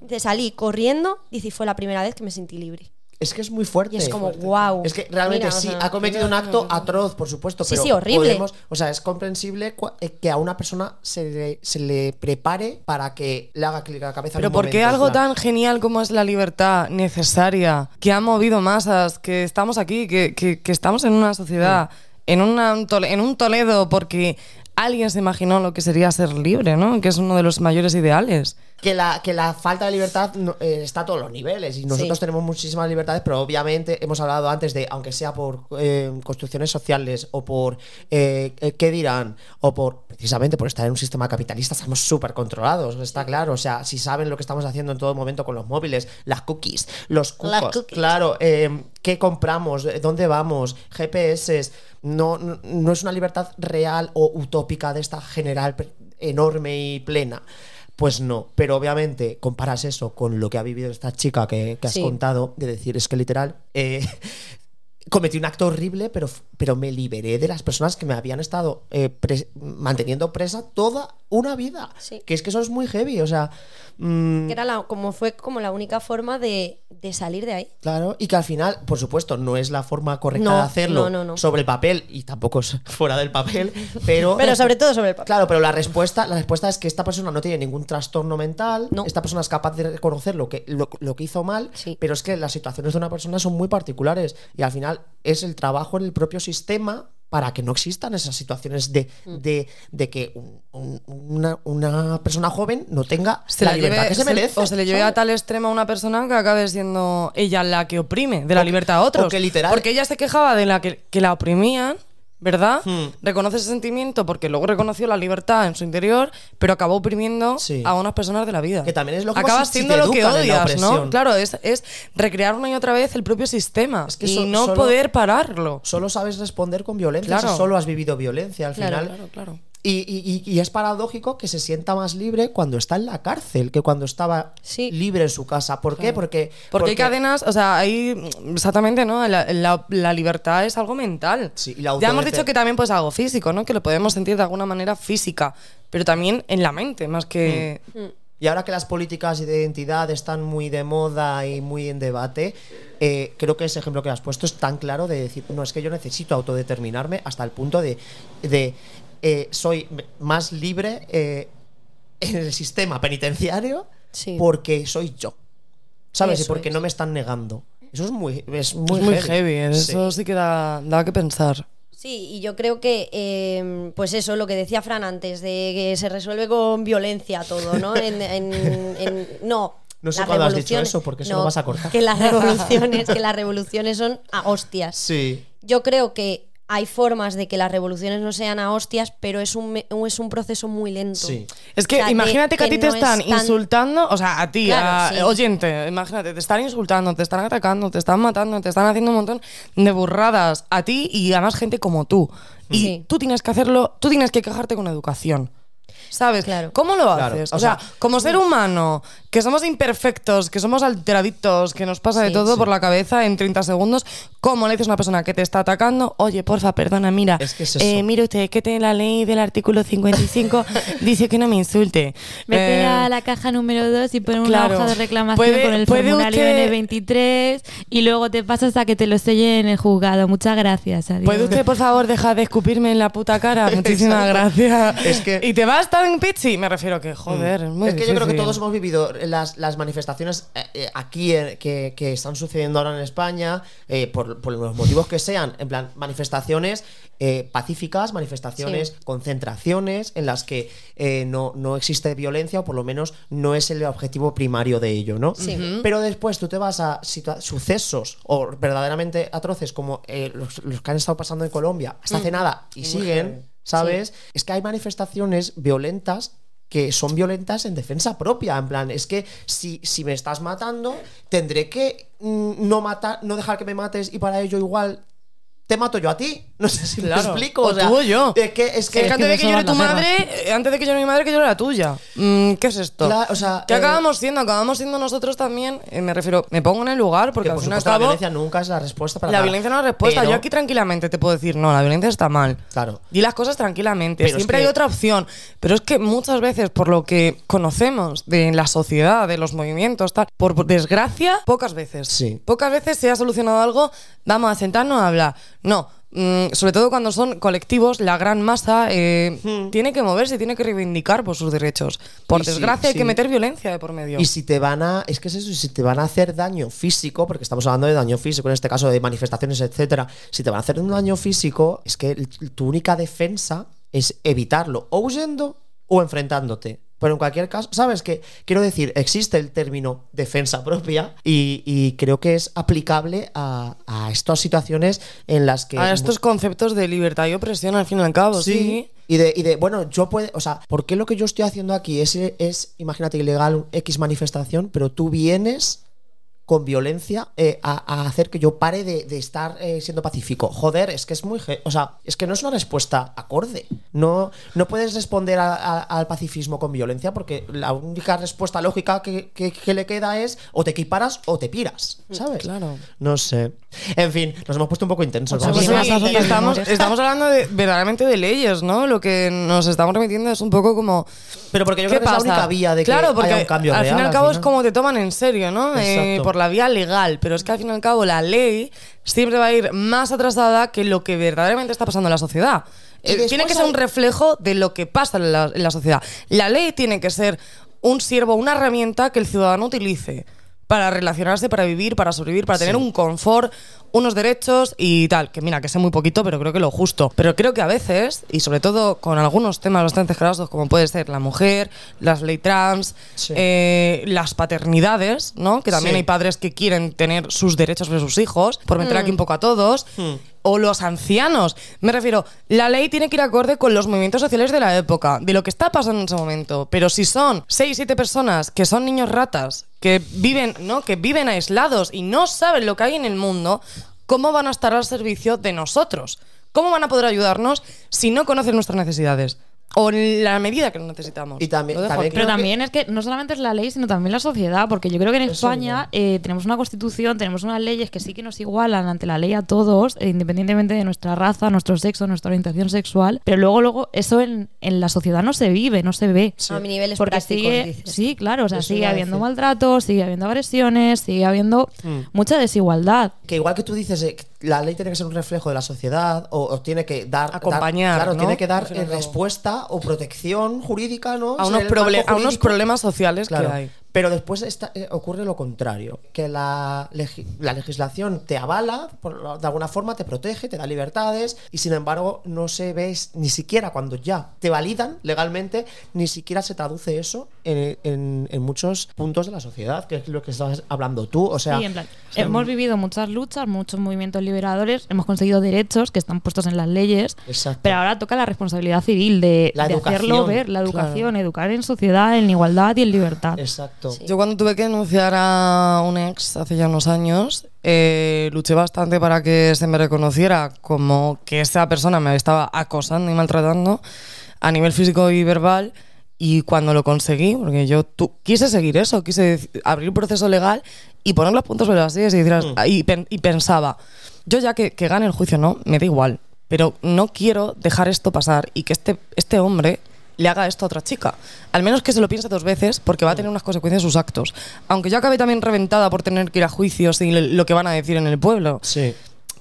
Dice, salí corriendo, dice, y fue la primera vez que me sentí libre. Es que es muy fuerte. Y es como, wow. Es que realmente Mira, o sí, sea, ha cometido un acto atroz, por supuesto, Sí, pero sí, horrible. podemos- o sea, es comprensible eh, que a una persona se le, se le prepare para que le haga clic a la cabeza. Pero ¿por qué algo tan genial como es la libertad necesaria, que ha movido masas, que estamos aquí, que, que- que estamos en una sociedad, en, una- en un Toledo, porque alguien se imaginó lo que sería ser libre, ¿no? Que es uno de los mayores ideales. Que la, que la falta de libertad no- eh, está a todos los niveles y nosotros Sí. tenemos muchísimas libertades, pero obviamente hemos hablado antes de, aunque sea por eh, construcciones sociales o por eh, eh, qué dirán, o por precisamente por estar en un sistema capitalista, estamos súper controlados, está claro. O sea, si saben lo que estamos haciendo en todo momento con los móviles, las cookies, los Las cucos, cookies. claro, eh, qué compramos, Eh, dónde vamos, GPS, no, no, no es una libertad real o utópica de esta general enorme y plena. Pues no, pero obviamente comparas eso con lo que ha vivido esta chica que, que has Sí. contado, de decir, es que literal, eh, cometí un acto horrible, pero, pero me liberé de las personas que me habían estado eh, pres- manteniendo presa toda una vida. Sí. Que es que eso es muy heavy, o sea... mm, Que era la, como fue como la única forma de, de salir de ahí. Claro, y que al final, por supuesto, no es la forma correcta No, de hacerlo no, no, no. sobre el papel y tampoco es fuera del papel, pero Pero sobre todo sobre el papel. Claro, pero la respuesta, la respuesta es que esta persona no tiene ningún trastorno mental, esta persona es capaz de reconocer lo que, lo, lo que hizo mal, Sí. pero es que las situaciones de una persona son muy particulares y al final es el trabajo en el propio sistema para que no existan esas situaciones de, Mm. de, de que un- un- una, una persona joven no tenga Se la libertad lleve- que se se- merece. o se le lleve a tal extremo a una persona que acabe siendo ella la que oprime de la libertad a otros. o que literal- Porque ella se quejaba de la que, que la oprimían, ¿verdad? Hmm. Reconoce ese sentimiento porque luego reconoció la libertad en su interior, pero acabó oprimiendo Sí. a unas personas de la vida. Que también es lógico Acabas si- si siendo lo que odias, ¿no? Claro, es, es recrear una y otra vez el propio sistema Es que y so- no solo- poder pararlo. Solo sabes responder con violencia Claro. si solo has vivido violencia al Claro, final. Claro, claro. Y, y- y- es paradójico que se sienta más libre cuando está en la cárcel que cuando estaba Sí. libre en su casa. ¿Por qué? Porque, Porque hay cadenas, o sea, hay exactamente, ¿no? La, la- la libertad es algo mental. Sí, y la ya hemos dicho que también pues algo físico, ¿no? Que lo podemos sentir de alguna manera física, pero también en la mente, más que... Y ahora que las políticas de identidad están muy de moda y muy en debate, eh, creo que ese ejemplo que has puesto es tan claro de decir, no, es que yo necesito autodeterminarme hasta el punto de, de eh, soy más libre eh, en el sistema penitenciario Sí. porque soy yo. ¿Sabes? y porque es. no me están negando. Eso es muy, es muy, es muy heavy. heavy. Sí. eso sí que da, da que pensar. Sí, y yo creo que, eh, pues eso, lo que decía Fran antes, de que se resuelve con violencia todo, ¿no? En- en- en- no, No sé cuándo has dicho eso, porque eso lo vas a cortar. Que las revoluciones, que las revoluciones son a hostias. Sí. Yo creo que hay formas de que las revoluciones no sean a hostias, pero es un, me- es un proceso muy lento. Sí. Es que O sea, de- imagínate que, a ti te no es están tan- insultando, o sea, a ti, Claro, a- sí. oyente, imagínate, te están insultando, te están atacando, te están matando, te están haciendo un montón de burradas a ti y a más gente como tú. Y Sí. tú tienes que hacerlo, tú tienes que quejarte con educación. ¿Sabes? Claro. ¿Cómo lo Claro, haces? o O, sea, sea, como ser humano, que somos imperfectos, que somos alteraditos, que nos pasa de Sí, todo sí. por la cabeza en 30 segundos, ¿cómo le dices a una persona que te está atacando? Oye, porfa, perdona, mira, Es que es eh, eso. mire usted, que tiene la ley del artículo 55 dice que no me insulte. Vete Eh, a la caja número 2 y pon una claro. hoja de reclamación Puede- con el puede formulario usted- N23 y luego te pasas a que te lo sellen en el juzgado. Muchas gracias. Adiós. ¿Puede usted, por favor, dejar de escupirme en la puta cara? Muchísimas gracias. Es que- ¿Y te vas tan pichi? Me refiero que, joder, es muy es que yo creo que difícil. todos hemos vivido las, las manifestaciones eh, eh, aquí eh, que, que están sucediendo ahora en España, eh, por, por los motivos que sean, en plan, manifestaciones eh, pacíficas, manifestaciones, Sí. concentraciones en las que eh, no, no existe violencia o por lo menos no es el objetivo primario de ello, ¿no? Sí. Ujú. Pero después tú te vas a situa- sucesos o verdaderamente atroces como eh, los, los que han estado pasando en Colombia hasta hace nada y siguen, ¿sabes? Es que hay manifestaciones violentas que son violentas en defensa propia. En plan, es que si, si me estás matando, tendré que mm, no matar, no dejar que me mates y para ello igual te mato yo a ti. No sé si Claro. me explico. O tú o yo. Es que, es que, Es que antes de que llore tu madre, eh, antes de que llore mi madre, que llore la tuya. Mm, ¿Qué es esto? O sea, ¿Qué eh, acabamos siendo? Acabamos siendo nosotros también, eh, me refiero, me pongo en el lugar porque que al por la violencia nunca es la respuesta para la nada. violencia no es la respuesta. Pero- Yo aquí tranquilamente te puedo decir, no, la violencia está mal. Claro. Di las cosas tranquilamente. Pero es Siempre que- hay otra opción. Pero es que muchas veces, por lo que conocemos de la sociedad, de los movimientos, tal, por desgracia, pocas veces. Sí. Pocas veces se ha solucionado algo, vamos a sentarnos a hablar. No. Mm, sobre todo cuando son colectivos, la gran masa eh, tiene que moverse, tiene que reivindicar por sus derechos. Por Hmm. Sí, desgracia, hay sí. que meter violencia de por medio. Y si te van a. Es que es eso, si te van a hacer daño físico, porque estamos hablando de daño físico, en este caso de manifestaciones, etcétera. Si te van a hacer un daño físico, es que tu única defensa es evitarlo, o huyendo o enfrentándote. Pero en cualquier caso, ¿sabes qué? Quiero decir, existe el término defensa propia y, y creo que es aplicable a, a estas situaciones en las que. a estos conceptos de libertad y opresión, al fin y al cabo, sí. Y de, y de, bueno, yo puedo, o sea, ¿por qué lo que yo estoy haciendo aquí es, es imagínate, ilegal, X manifestación, pero tú vienes con violencia eh, a, a hacer que yo pare de, de estar eh, siendo pacífico? Joder, es que es muy... O sea, es que no es una respuesta acorde. No, no puedes responder a- a- al pacifismo con violencia porque la única respuesta lógica que, que- que le queda es o te equiparas o te piras, ¿sabes? Claro. No sé. En fin, nos hemos puesto un poco intensos. Vamos Sí, y- y estamos, estamos hablando de, verdaderamente de leyes, ¿no? Lo que nos estamos remitiendo es un poco como. Pero porque yo ¿Qué creo que es pasa? la única vía de que porque haya un cambio al real. fin y al cabo es como te toman en serio, ¿no? Eh, por la vía legal. Pero es que al fin y al cabo la ley siempre va a ir más atrasada que lo que verdaderamente está pasando en la sociedad. Eh, tiene que ser un reflejo de lo que pasa en la, en la sociedad. La ley tiene que ser un siervo, una herramienta que el ciudadano utilice para relacionarse, para vivir, para sobrevivir, para tener Sí. un confort, unos derechos y tal. Que mira, que sé muy poquito, pero creo que lo justo. Pero creo que a veces, y sobre todo con algunos temas bastante grasos, como puede ser la mujer, las ley trans, Sí. eh, las paternidades, ¿no? Que también Sí. hay padres que quieren tener sus derechos sobre sus hijos, por meter aquí un poco a todos. O los ancianos. Me refiero, la ley tiene que ir acorde con los movimientos sociales de la época, de lo que está pasando en ese momento. Pero si son 6, 7 personas que son niños ratas, que viven, ¿no? Que viven aislados y no saben lo que hay en el mundo, ¿cómo van a estar al servicio de nosotros? ¿Cómo van a poder ayudarnos si no conocen nuestras necesidades? O en la medida que lo necesitamos. Y también-. Pero que- también es que no solamente es la ley, sino también la sociedad, porque yo creo que en Eso España eh, tenemos una constitución, tenemos unas leyes que sí que nos igualan ante la ley a todos, eh, independientemente de nuestra raza, nuestro sexo, nuestra orientación sexual, pero luego, luego, eso en, en la sociedad no se vive, no se ve. A mi niveles Porque prácticos, sigue, dices. sí, claro, o sea, Eso sigue habiendo maltrato, sigue habiendo agresiones, sigue habiendo Mm. mucha desigualdad. que igual que tú dices eh, la ley tiene que ser un reflejo de la sociedad o, o tiene que dar dar- Acompañar, claro ¿no? tiene que dar eh, respuesta o protección jurídica no a unos, a unos problemas sociales Claro. que hay. Pero después está- eh, ocurre lo contrario, que la, legi- la legislación te avala, por- de alguna forma te protege, te da libertades, y sin embargo no se ve ni siquiera cuando ya te validan legalmente, ni siquiera se traduce eso en, en- en muchos puntos de la sociedad, que es lo que estás hablando tú. O sea, Sí, en plan, hemos vivido muchas luchas, muchos movimientos liberadores, hemos conseguido derechos que están puestos en las leyes, Exacto. pero ahora toca la responsabilidad civil de, La de hacerlo ver, la educación, educar en sociedad, en igualdad y en libertad. Exacto. Sí. Yo cuando tuve que denunciar a un ex hace ya unos años, eh, luché bastante para que se me reconociera como que esa persona me estaba acosando y maltratando a nivel físico y verbal. Y cuando lo conseguí, porque yo quise seguir eso, quise abrir un proceso legal y poner los puntos sobre las sillas y, decir, y, pen- y pensaba, yo ya que, que gane el juicio no, me da igual, pero no quiero dejar esto pasar y que este, este hombre le haga esto a otra chica. Al menos que se lo piense dos veces porque va a tener unas consecuencias sus actos. Aunque yo acabe también reventada por tener que ir a juicios y lo que van a decir en el pueblo, Sí.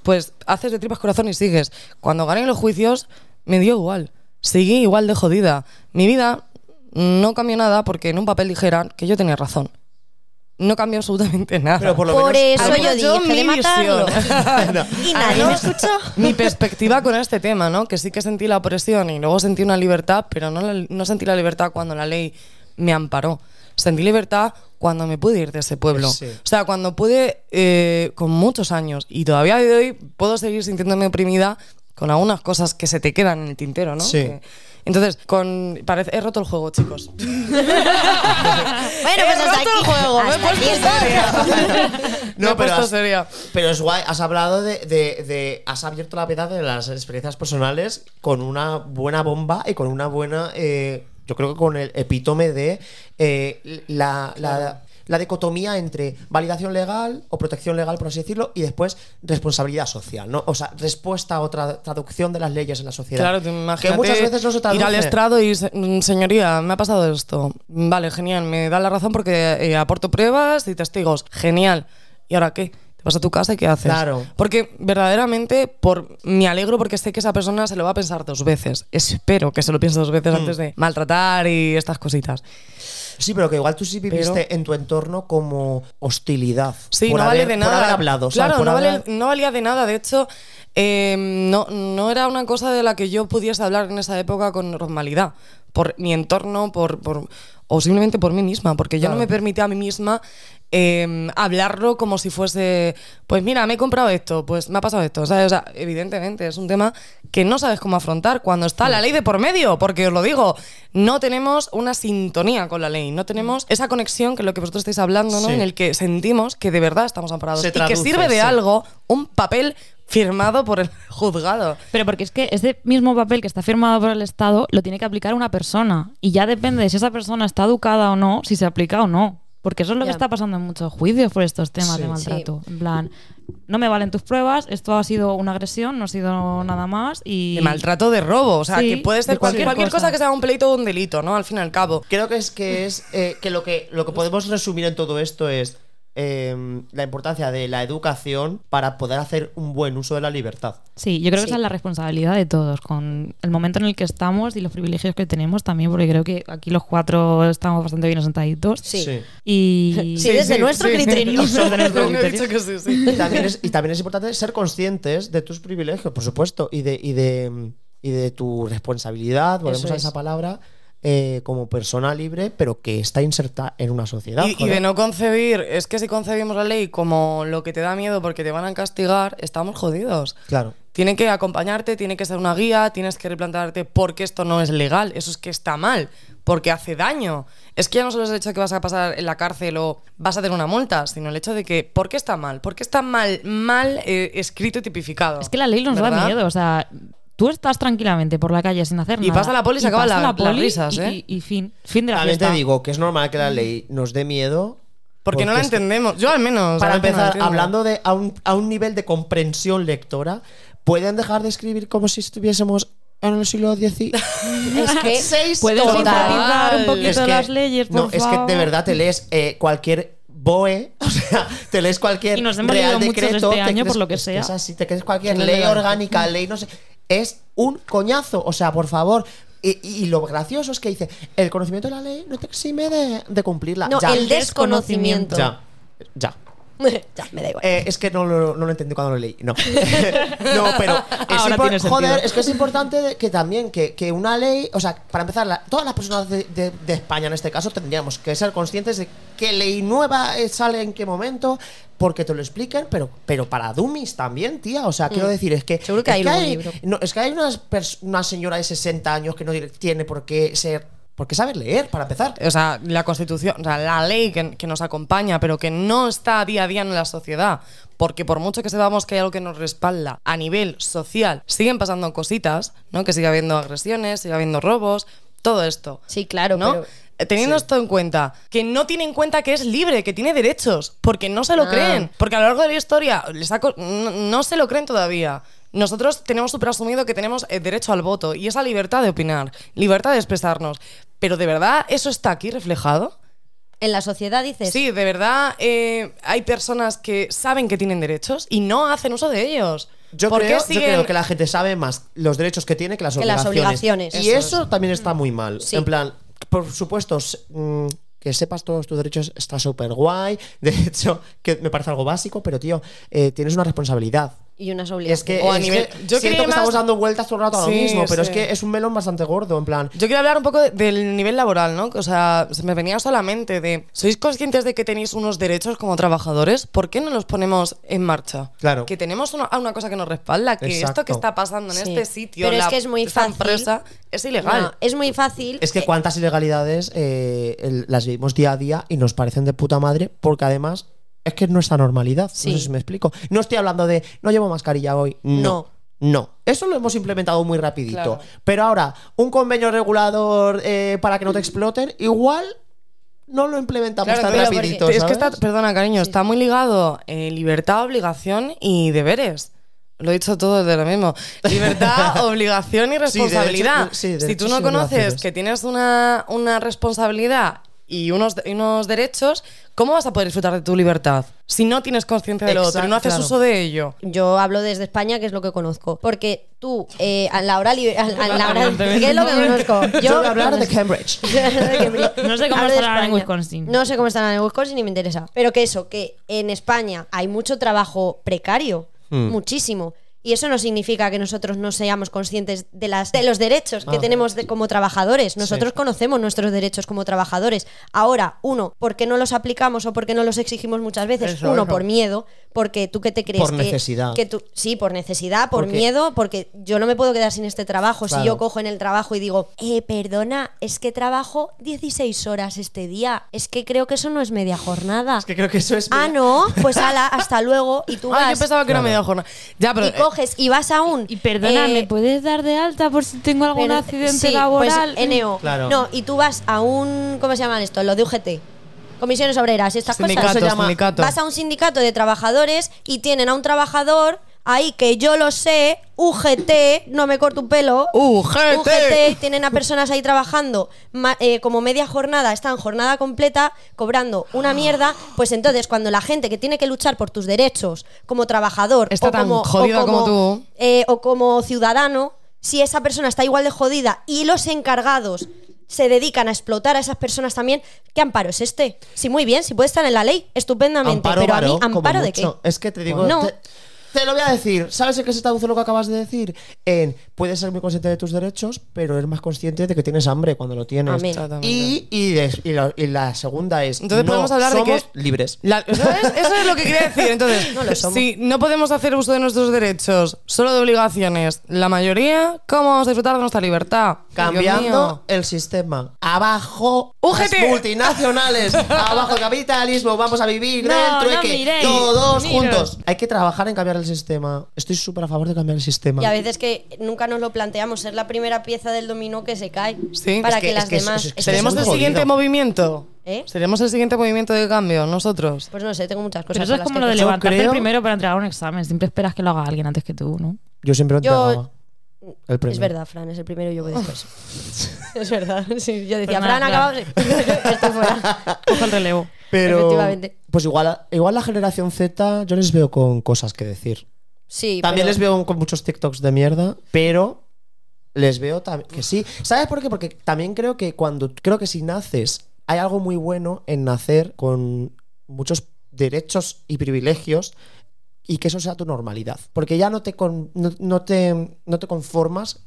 pues haces de tripas corazón y sigues. Cuando gané los juicios, me dio igual. Seguí igual de jodida. Mi vida no cambió nada porque en un papel dijeran que yo tenía razón. No cambió absolutamente nada. Pero por lo Por menos. eso yo yo, dije de matarlo. visión. y nadie me escuchó. mi perspectiva con este tema, ¿no? Que sí que sentí la opresión y luego sentí una libertad, pero no, la- no sentí la libertad cuando la ley me amparó. Sentí libertad cuando me pude ir de ese pueblo. Sí. O sea, cuando pude, eh, con muchos años, y todavía de hoy puedo seguir sintiéndome oprimida con algunas cosas que se te quedan en el tintero, ¿no? Sí. Que- entonces, con, parece, he roto el juego, chicos. Bueno, He pues hasta roto el aquí. juego, me he puesto el seria. he puesto has, seria. pero es guay, has hablado de, de- de- Has abierto la veda de las experiencias personales con una buena bomba y con una buena. eh, yo creo que con el epítome de eh, la, la- la dicotomía entre validación legal o protección legal, por así decirlo, y después responsabilidad social, ¿no? O sea, respuesta a otra traducción de las leyes en la sociedad. Claro, te que imagínate muchas veces no se traduce. ir al estrado y, mm, señoría, me ha pasado esto. Vale, genial, me da la razón porque eh, aporto pruebas y testigos. Genial. ¿Y ahora qué? Te vas a tu casa y ¿qué haces? Claro. Porque verdaderamente por, me alegro porque sé que esa persona se lo va a pensar dos veces. Espero que se lo piense dos veces Mm. antes de maltratar y estas cositas. Sí, pero que igual tú sí viviste Pero- en tu entorno como hostilidad. Sí, por no haber- vale de nada. Por haber hablado, ¿sabes? Claro, Por no, vale- haber- no valía de nada. De hecho, eh, no, no era una cosa de la que yo pudiese hablar en esa época con normalidad. Por mi entorno, por, por- o simplemente por mí misma. Porque yo no Claro. me permitía a mí misma eh, hablarlo como si fuese, pues mira, me he comprado esto, pues me ha pasado esto. ¿sabes? O sea, evidentemente es un tema que no sabes cómo afrontar cuando está la ley de por medio. Porque os lo digo, no tenemos una sintonía con la ley. No tenemos esa conexión que es lo que vosotros estáis hablando, ¿no? Sí. En el que sentimos que de verdad estamos amparados. Y que sirve de sí. algo un papel firmado por el juzgado. Pero porque es que ese mismo papel que está firmado por el Estado lo tiene que aplicar una persona. Y ya depende de si esa persona está educada o no, si se aplica o no. Porque eso es lo que está pasando en muchos juicios por estos temas Sí. de maltrato. En plan, no me valen tus pruebas, esto ha sido una agresión, no ha sido nada más. Y De maltrato de robo. O sea, Sí, que puede ser cualquier cosa. cosa. que sea un pleito o un delito, ¿no? Al fin y al cabo. Creo que es que es eh, que lo que lo que podemos resumir en todo esto es eh, la importancia de la educación para poder hacer un buen uso de la libertad. Sí, yo creo que esa es la responsabilidad de todos, con el momento en el que estamos y los privilegios que tenemos también, porque creo que aquí los cuatro estamos bastante bien asentaditos. Sí. Y Sí, desde nuestro criterio. Y también es, y también es importante ser conscientes de tus privilegios, por supuesto, y de, y de, y de tu responsabilidad, volvemos Eso a es. esa palabra, eh, como persona libre, pero que está inserta en una sociedad. Y, de no concebir, es que si concebimos la ley como lo que te da miedo porque te van a castigar, estamos jodidos. Claro. Tiene que acompañarte, tiene que ser una guía, tienes que replantearte por qué esto no es legal. Eso es que está mal, porque hace daño. Es que ya no solo es el hecho de que vas a pasar en la cárcel o vas a tener una multa, sino el hecho de que, ¿por qué está mal? ¿Por qué está mal, mal eh, escrito y tipificado? Es que la ley nos da miedo, o sea, tú estás tranquilamente por la calle sin hacer Y nada. pasa la poli y se y acaban pasa la- la poli las risas, y- ¿eh? Y, y fin, fin de la También fiesta. te digo que es normal que la ley nos dé miedo. Porque no la entendemos. Yo al menos. Para no empezar, hablando de a un, a un nivel de comprensión lectora, ¿pueden dejar de escribir como si estuviésemos en el siglo XIX? Es que Puedes Total. sintetizar un poquito Es que- las leyes, por no, es que de verdad te lees eh, cualquier BOE, o sea, te lees cualquier Y nos hemos real muchos decreto, este te año, por crees- lo que sea. es así, te crees cualquier ley orgánica, ley, no sé. Es un coñazo, o sea, por favor. Y, y lo gracioso es que dice, el conocimiento de la ley no te exime de, de cumplirla. No, Ya. el desconocimiento. Ya, ya. ya, me da igual. Eh, es que no lo, no lo entendí cuando lo leí. No. no, pero. Es Ahora impor- tiene sentido. joder, es que es importante que también que, que una ley. O sea, para empezar, la- todas las personas de, de- de España en este caso tendríamos que ser conscientes de qué ley nueva eh, sale en qué momento. Porque te lo expliquen, pero, pero para dummies también, tía. O sea, quiero decir, es que. Mm. Seguro que es hay algún libro. no, es que hay unas pers- una señora de 60 años que no tiene por qué ser. Por qué saber leer, para empezar. O sea, la constitución, o sea, la ley que, que nos acompaña, pero que no está día a día en la sociedad. Porque por mucho que sepamos que hay algo que nos respalda a nivel social, siguen pasando cositas, ¿no? Que sigue habiendo agresiones, sigue habiendo robos, todo esto. Sí, claro, ¿no? pero- Eh, Teniendo esto en cuenta, que no tiene en cuenta que es libre, que tiene derechos, porque no se lo Ah. creen, porque a lo largo de la historia les ha no, no se lo creen todavía. Nosotros tenemos súper asumido que tenemos el derecho al voto y esa libertad de opinar, libertad de expresarnos. Pero ¿de verdad eso está aquí reflejado? En la sociedad dices. Sí, de verdad eh, hay personas que saben que tienen derechos y no hacen uso de ellos. Yo ¿Por qué creo, yo creo que la gente sabe más los derechos que tiene que las Que las obligaciones. obligaciones. Y Eso eso, también está muy mal. Sí. En plan, por supuesto, s- mm, que sepas todos tus derechos está súper guay. De hecho, que me parece algo básico, pero tío, eh, tienes una responsabilidad. Y unas Es obligaciones. que, O a es nivel- que yo siento que más- estamos dando vueltas todo el rato a lo Sí, mismo, pero sí. es que es un melón bastante gordo, en plan. Yo quiero hablar un poco de- del nivel laboral, ¿no? O sea, se me venía solamente de, ¿sois conscientes de que tenéis unos derechos como trabajadores? ¿Por qué no los ponemos en marcha? Claro. Que tenemos una, una cosa que nos respalda, que Exacto. esto que está pasando en Sí. este sitio, Pero es que es muy esta fácil. empresa, es ilegal. No, es muy fácil. Es que Eh, cuántas ilegalidades eh, el- las vivimos día a día y nos parecen de puta madre, porque además es que es nuestra normalidad. Sí. No sé si me explico. No estoy hablando de no llevo mascarilla hoy. No. No. No. Eso lo hemos implementado muy rapidito. Claro. Pero ahora, un convenio regulador eh, para que no te exploten, igual no lo implementamos Claro, tan pero rapidito. porque- es que está, perdona, cariño, está muy ligado eh, libertad, obligación y deberes. Lo he dicho todo de lo mismo. Libertad, obligación y Sí, responsabilidad. sí, si tú no conoces que tienes una, una responsabilidad y unos, y unos derechos, ¿cómo vas a poder disfrutar de tu libertad? Si no tienes conciencia de lo otro y no haces Exacto, uso de ello. Yo hablo desde España, que es lo que conozco. Porque tú, eh, a la hora. li- a, a la hora ¿Qué es lo que conozco? Yo voy a hablar de Cambridge. No sé cómo Hablo estarán en. Wisconsin. No sé cómo estarán en Wisconsin ni me interesa. Pero que eso, que en España hay mucho trabajo precario. Hmm. Muchísimo. Y eso no significa que nosotros no seamos conscientes de, las, de los derechos que Ah. tenemos de- como trabajadores. Nosotros conocemos nuestros derechos como trabajadores. Ahora, uno, ¿por qué no los aplicamos o por qué no los exigimos muchas veces? Eso, uno, eso. por miedo, porque tú qué te crees Por que- necesidad. que tú, sí, por necesidad, por Porque- miedo, porque yo no me puedo quedar sin este trabajo. Si yo cojo en el trabajo y digo, eh, perdona, es que trabajo 16 horas este día. Es que creo que eso no es media jornada. Es que creo que eso es. Ah, no, pues ala, hasta luego. Y tú Ah, vas yo pensaba que era Claro. media jornada. Ya, pero. y coges y vas a un. Y perdona, eh, ¿me puedes dar de alta por si tengo algún pero- accidente sí, laboral? Pues, NO. Claro. No, y tú vas a un. ¿Cómo se llaman esto? Lo de UGT. Comisiones obreras y estas Sindicato, cosas. se llama- sindicato. Vas a un sindicato de trabajadores y tienen a un trabajador ahí que yo lo sé, UGT, no me corto un pelo. UGT. UGT, tienen a personas ahí trabajando ma- eh, como media jornada, están jornada completa, cobrando una mierda. Pues entonces, cuando la gente que tiene que luchar por tus derechos como trabajador Está o tan como, o jodida como tú. eh, o como ciudadano, si esa persona está igual de jodida y los encargados se dedican a explotar a esas personas también, ¿qué amparo es este? Sí, muy bien, si puede estar en la ley, estupendamente, Amparo pero a mí, como ¿amparo de qué? Es que te digo. No. Te, te lo voy a decir. ¿Sabes en qué se traduce lo que acabas de decir? En puedes ser muy consciente de tus derechos, pero eres más consciente de que tienes hambre cuando lo tienes. Y, y, des- y la, y la segunda es. Entonces no podemos hablar de somos que- libres. La- ¿sabes? Eso es lo que quería decir. Entonces, No lo somos. si no podemos hacer uso de nuestros derechos, solo de obligaciones, la mayoría, ¿cómo vamos a disfrutar de nuestra libertad? Cambiando el sistema. Abajo UGT. las multinacionales. Abajo el capitalismo. Vamos a vivir No, del no trueque. miréis. todos juntos. Hay que trabajar en cambiar el sistema. Estoy súper a favor de cambiar el sistema. Y a veces que nunca nos lo planteamos, ser la primera pieza del dominó que se cae. Sí. Para Es que- que, es las que demás. es que es que ¿Seremos el siguiente movimiento? ¿Eh? ¿Seremos el siguiente movimiento de cambio nosotros? Pues no sé, tengo muchas cosas. Pero eso es como lo de levantarte creo- el primero para entregar un examen. Siempre esperas que lo haga alguien antes que tú, ¿no? Yo siempre lo entregaba. El. Es verdad, Fran, es el primero y yo voy después. es verdad. Sí, yo decía, Fran, acabado. Sí. Estoy fuera. Coge el relevo. Pero, Efectivamente. Pues igual, igual la generación Z yo les veo con cosas que decir. Sí, También pero- les veo con muchos TikToks de mierda, pero les veo también que sí. ¿Sabes por qué? Porque también creo que cuando creo que si naces hay algo muy bueno en nacer con muchos derechos y privilegios y que eso sea tu normalidad. Porque ya no te, con- no, no te, no te conformas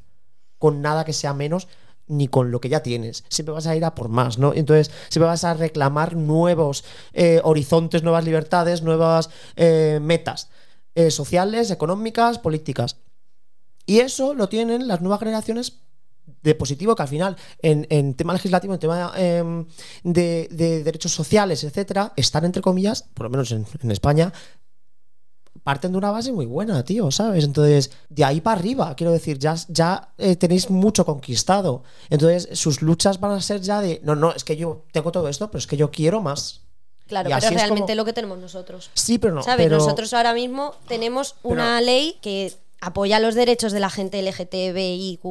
con nada que sea menos ni con lo que ya tienes. Siempre vas a ir a por más, ¿no? Entonces, siempre vas a reclamar nuevos eh, horizontes, nuevas libertades, nuevas eh, metas eh, sociales, económicas, políticas. Y eso lo tienen las nuevas generaciones de positivo, que al final, en, en tema legislativo, en tema em, de, de derechos sociales, etcétera, están entre comillas, por lo menos en, en España, parten de una base muy buena, tío, ¿sabes? Entonces, de ahí para arriba, quiero decir, ya, ya eh, tenéis mucho conquistado. Entonces, sus luchas van a ser ya de, no, no, es que yo tengo todo esto, pero es que yo quiero más. Claro, Y pero es realmente como- lo que tenemos nosotros. Sí, pero no. ¿Sabes? pero- Nosotros ahora mismo tenemos una ley que apoya los derechos de la gente LGTBIQ,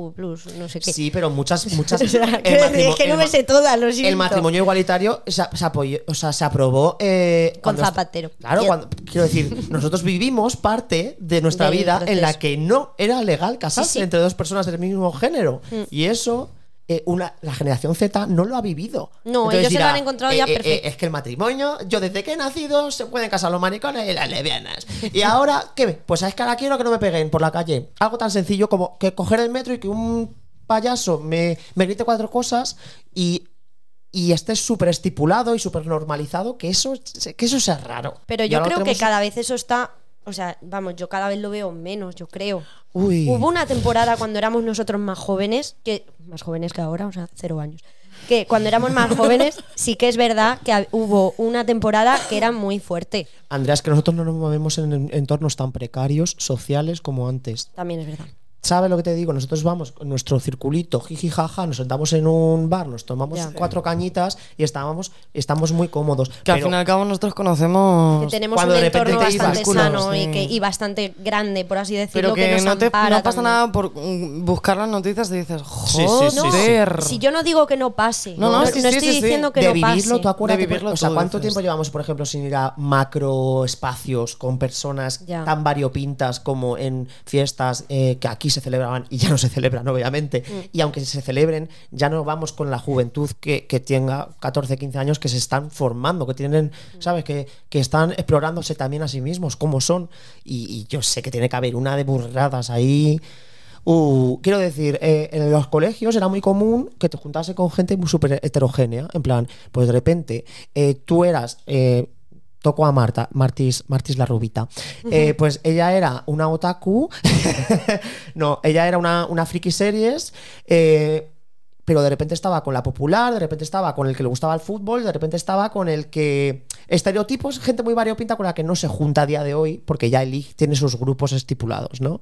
no sé qué. Sí, pero muchas, muchas. O sea, es que no me sé todas, lo siento. El matrimonio igualitario se, se apoyó- o sea, se aprobó eh, Con Zapatero. Claro, cuando, quiero decir, nosotros vivimos parte de nuestra vida en la que no era legal casarse Sí, sí. entre dos personas del mismo género. Mm. Y eso, eh, una, la generación Z no lo ha vivido. No, ellos se lo han encontrado ya perfecto. es que el matrimonio, yo desde que he nacido se pueden casar los maricones y las lesbianas. Y ahora, ¿qué? Pues es que ahora quiero que no me peguen por la calle. Algo tan sencillo como que coger el metro y que un payaso me, me grite cuatro cosas y y esté súper estipulado y súper normalizado, que eso, que eso sea raro. Pero yo creo que cada vez eso está. O sea, vamos, yo cada vez lo veo menos, yo creo. Uy. Hubo una temporada cuando éramos nosotros más jóvenes, que más jóvenes que ahora, o sea, cero años. Que cuando éramos más jóvenes, sí que es verdad que hubo una temporada que era muy fuerte. Andrea, es que nosotros no nos movemos en entornos tan precarios, sociales como antes. También es verdad. ¿Sabes lo que te digo? Nosotros vamos con nuestro circulito, jiji jaja, nos sentamos en un bar, nos tomamos Ya. cuatro cañitas y estábamos, estamos muy cómodos. Que al fin y al cabo nosotros conocemos. Que tenemos cuando un entorno bastante sano sí. y, que, y bastante grande, por así decirlo, Pero que, nos no, te, no pasa también. nada por mm, buscar las noticias y dices, Sí, sí, sí, sí. joder. Si yo no digo que no pase, No, no, no, no sí, sí, estoy sí, sí. diciendo que de no vivirlo, pase. tú acuérdate, De vivirlo o sea, ¿cuánto dices. tiempo llevamos, por ejemplo, sin ir a macro espacios con personas Ya. tan variopintas como en fiestas eh, que aquí se celebraban y ya no se celebran, obviamente? Mm. Y aunque se celebren, ya no vamos con la juventud que, que tenga 14, 15 años, que se están formando, que tienen, Mm. ¿sabes? Que, que están explorándose también a sí mismos, cómo son. Y, y yo sé que tiene que haber una de burradas ahí. Uh, quiero decir, eh, en los colegios era muy común que te juntase con gente muy súper heterogénea. En plan, pues de repente eh, tú eras. eh, toco a Marta, Martis, Martis la rubita. Eh, pues ella era una otaku. no, ella era una, una friki series. eh, pero de repente estaba con la popular, de repente estaba con el que le gustaba el fútbol, de repente estaba con el que. Estereotipos, gente muy variopinta con la que no se junta a día de hoy, porque ya elige, tiene sus grupos estipulados, ¿no?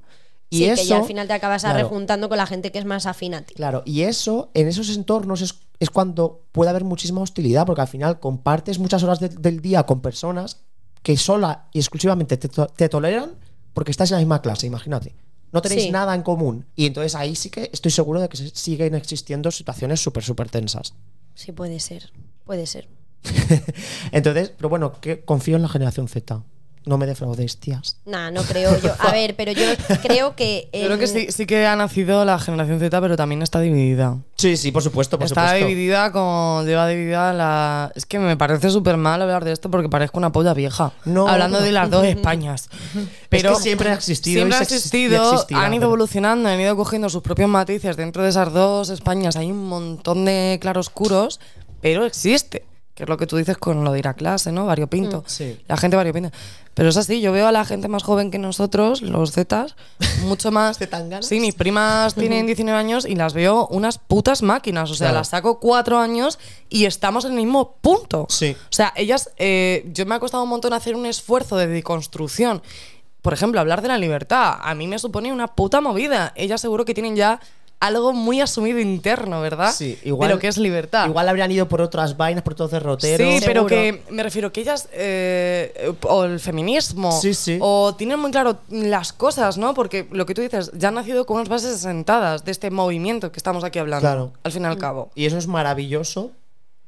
Y sí, eso, que ya al final te acabas claro, rejuntando con la gente que es más afín a ti. Claro, y eso, en esos entornos es, es cuando puede haber muchísima hostilidad, porque al final compartes muchas horas de- del día con personas que sola y exclusivamente te, to- te toleran porque estás en la misma clase, imagínate. No tenéis Sí. nada en común. Y entonces ahí sí que estoy seguro de que siguen existiendo situaciones súper, súper tensas. Sí, puede ser. Puede ser. Entonces, pero bueno, que confío en la generación Z. No me defraudéis, tías. Nah, no creo yo. A ver, pero yo creo que. Yo creo que sí, sí que ha nacido la generación Z, pero también está dividida. Sí, sí, por supuesto, por está supuesto. dividida como lleva dividida la... Es que me parece súper mal hablar de esto porque parezco una polla vieja. No. Hablando de las dos Españas. Pero que siempre ha existido Siempre ha existido, existirá, han ido pero- evolucionando, han ido cogiendo sus propios matices dentro de esas dos Españas. Hay un montón de claroscuros, pero existe. Que es lo que tú dices con lo de ir a clase, ¿no? Variopinto. Sí. La gente variopinta. Pero es así, yo veo a la gente más joven que nosotros, los Zetas, mucho más. ¿Zetanganas? Sí, mis primas tienen 19 años y las veo unas putas máquinas. O sea, Claro. las saco cuatro años y estamos en el mismo punto. Sí. O sea, ellas, eh, yo me ha costado un montón hacer un esfuerzo de deconstrucción. Por ejemplo, hablar de la libertad. A mí me supone una puta movida. Ellas seguro que tienen ya algo muy asumido interno, ¿verdad? Sí, igual. De lo que es libertad. Igual habrían ido por otras vainas, por otros derroteros. Sí, pero que me refiero que ellas, eh, o el feminismo, Sí, sí. o tienen muy claro las cosas, ¿no? Porque lo que tú dices, ya han nacido con unas bases sentadas de este movimiento que estamos aquí hablando, Claro. al fin y al cabo. Y eso es maravilloso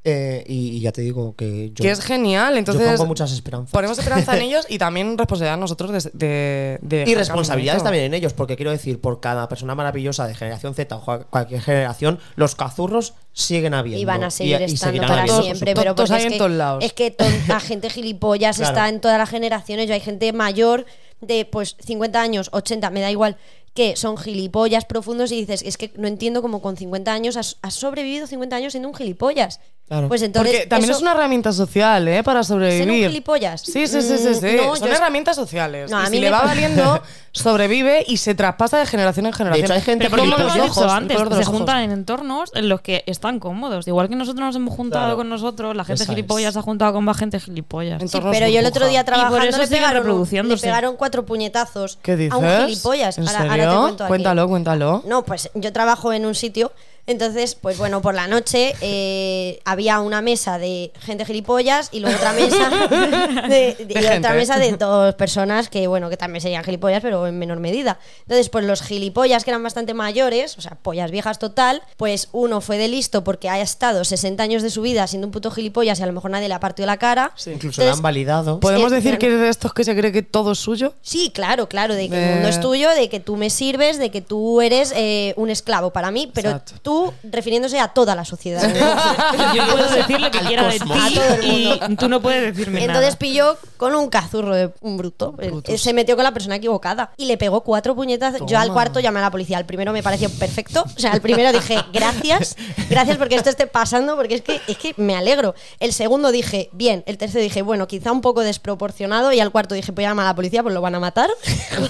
Eh, y, y ya te digo que yo, que es genial. yo Entonces, pongo muchas esperanzas. ponemos esperanza en ellos y también responsabilidad nosotros de. de, de Y responsabilidades también en ellos, porque quiero decir, por cada persona maravillosa de generación Z o cua- cualquier generación, los cazurros siguen habiendo. Y van a seguir y- estando para habiendo, siempre, pero porque hay es en que, todos lados. es que la gente gilipollas Claro. está en todas las generaciones. Yo hay gente mayor de pues 50 años, 80, me da igual, que son gilipollas profundos y dices, es que no entiendo cómo con 50 años has, has sobrevivido 50 años siendo un gilipollas. Claro. Pues entonces Porque también eso- es una herramienta social, ¿eh? Para ¿Ser un sobrevivir. gilipollas? Sí, sí, sí, sí. Mm, sí. no, Son yo herramientas sociales. No, a y mí si me le va valiendo, sobrevive y se traspasa de generación en generación. hecho, hay gente lo los ojos, antes, se ojos. juntan en entornos en los que están cómodos. Igual que nosotros nos hemos juntado Claro. con nosotros, la gente Esa es. gilipollas se ha juntado con más gente gilipollas. Sí, pero yo el otro día burbuja. Y por trabajando eso le pegaron, le reproduciéndose. pegaron cuatro puñetazos ¿Qué dices? a un gilipollas. ¿En Ahora- serio? ahora te cuento cuéntalo, cuéntalo. No, pues yo trabajo en un sitio, entonces, pues bueno, por la noche eh, había una mesa de gente gilipollas y luego otra mesa de, de- y otra mesa de dos personas que, bueno, que también serían gilipollas, pero en menor medida. Entonces, pues los gilipollas que eran bastante mayores, o sea, pollas viejas total, pues uno fue de listo porque haya estado 60 años de su vida siendo un puto gilipollas y a lo mejor nadie le ha partido la cara. Sí, incluso le Entonces, han validado. ¿Podemos Sí, decir claro. que eres de estos que se cree que todo es suyo? Sí, claro, claro, de que De- el mundo es tuyo, de que tú me sirves, de que tú eres eh, un esclavo para mí, pero Exacto. tú refiriéndose a toda la sociedad. Yo puedo decir lo que Al quiera de cosmos. A ti todo el y tú no puedes decirme Entonces nada. pilló con un cazurro de un bruto. Eh, Se metió con la persona equivocada y le pegó cuatro puñetazos. Yo al cuarto llamé a la policía. Al primero me pareció perfecto. O sea, al primero dije, gracias, gracias porque esto esté pasando, porque es que, es que me alegro. El segundo dije, bien. El tercero dije, bueno, quizá un poco desproporcionado. Y al cuarto dije, pues llama a la policía, pues lo van a matar.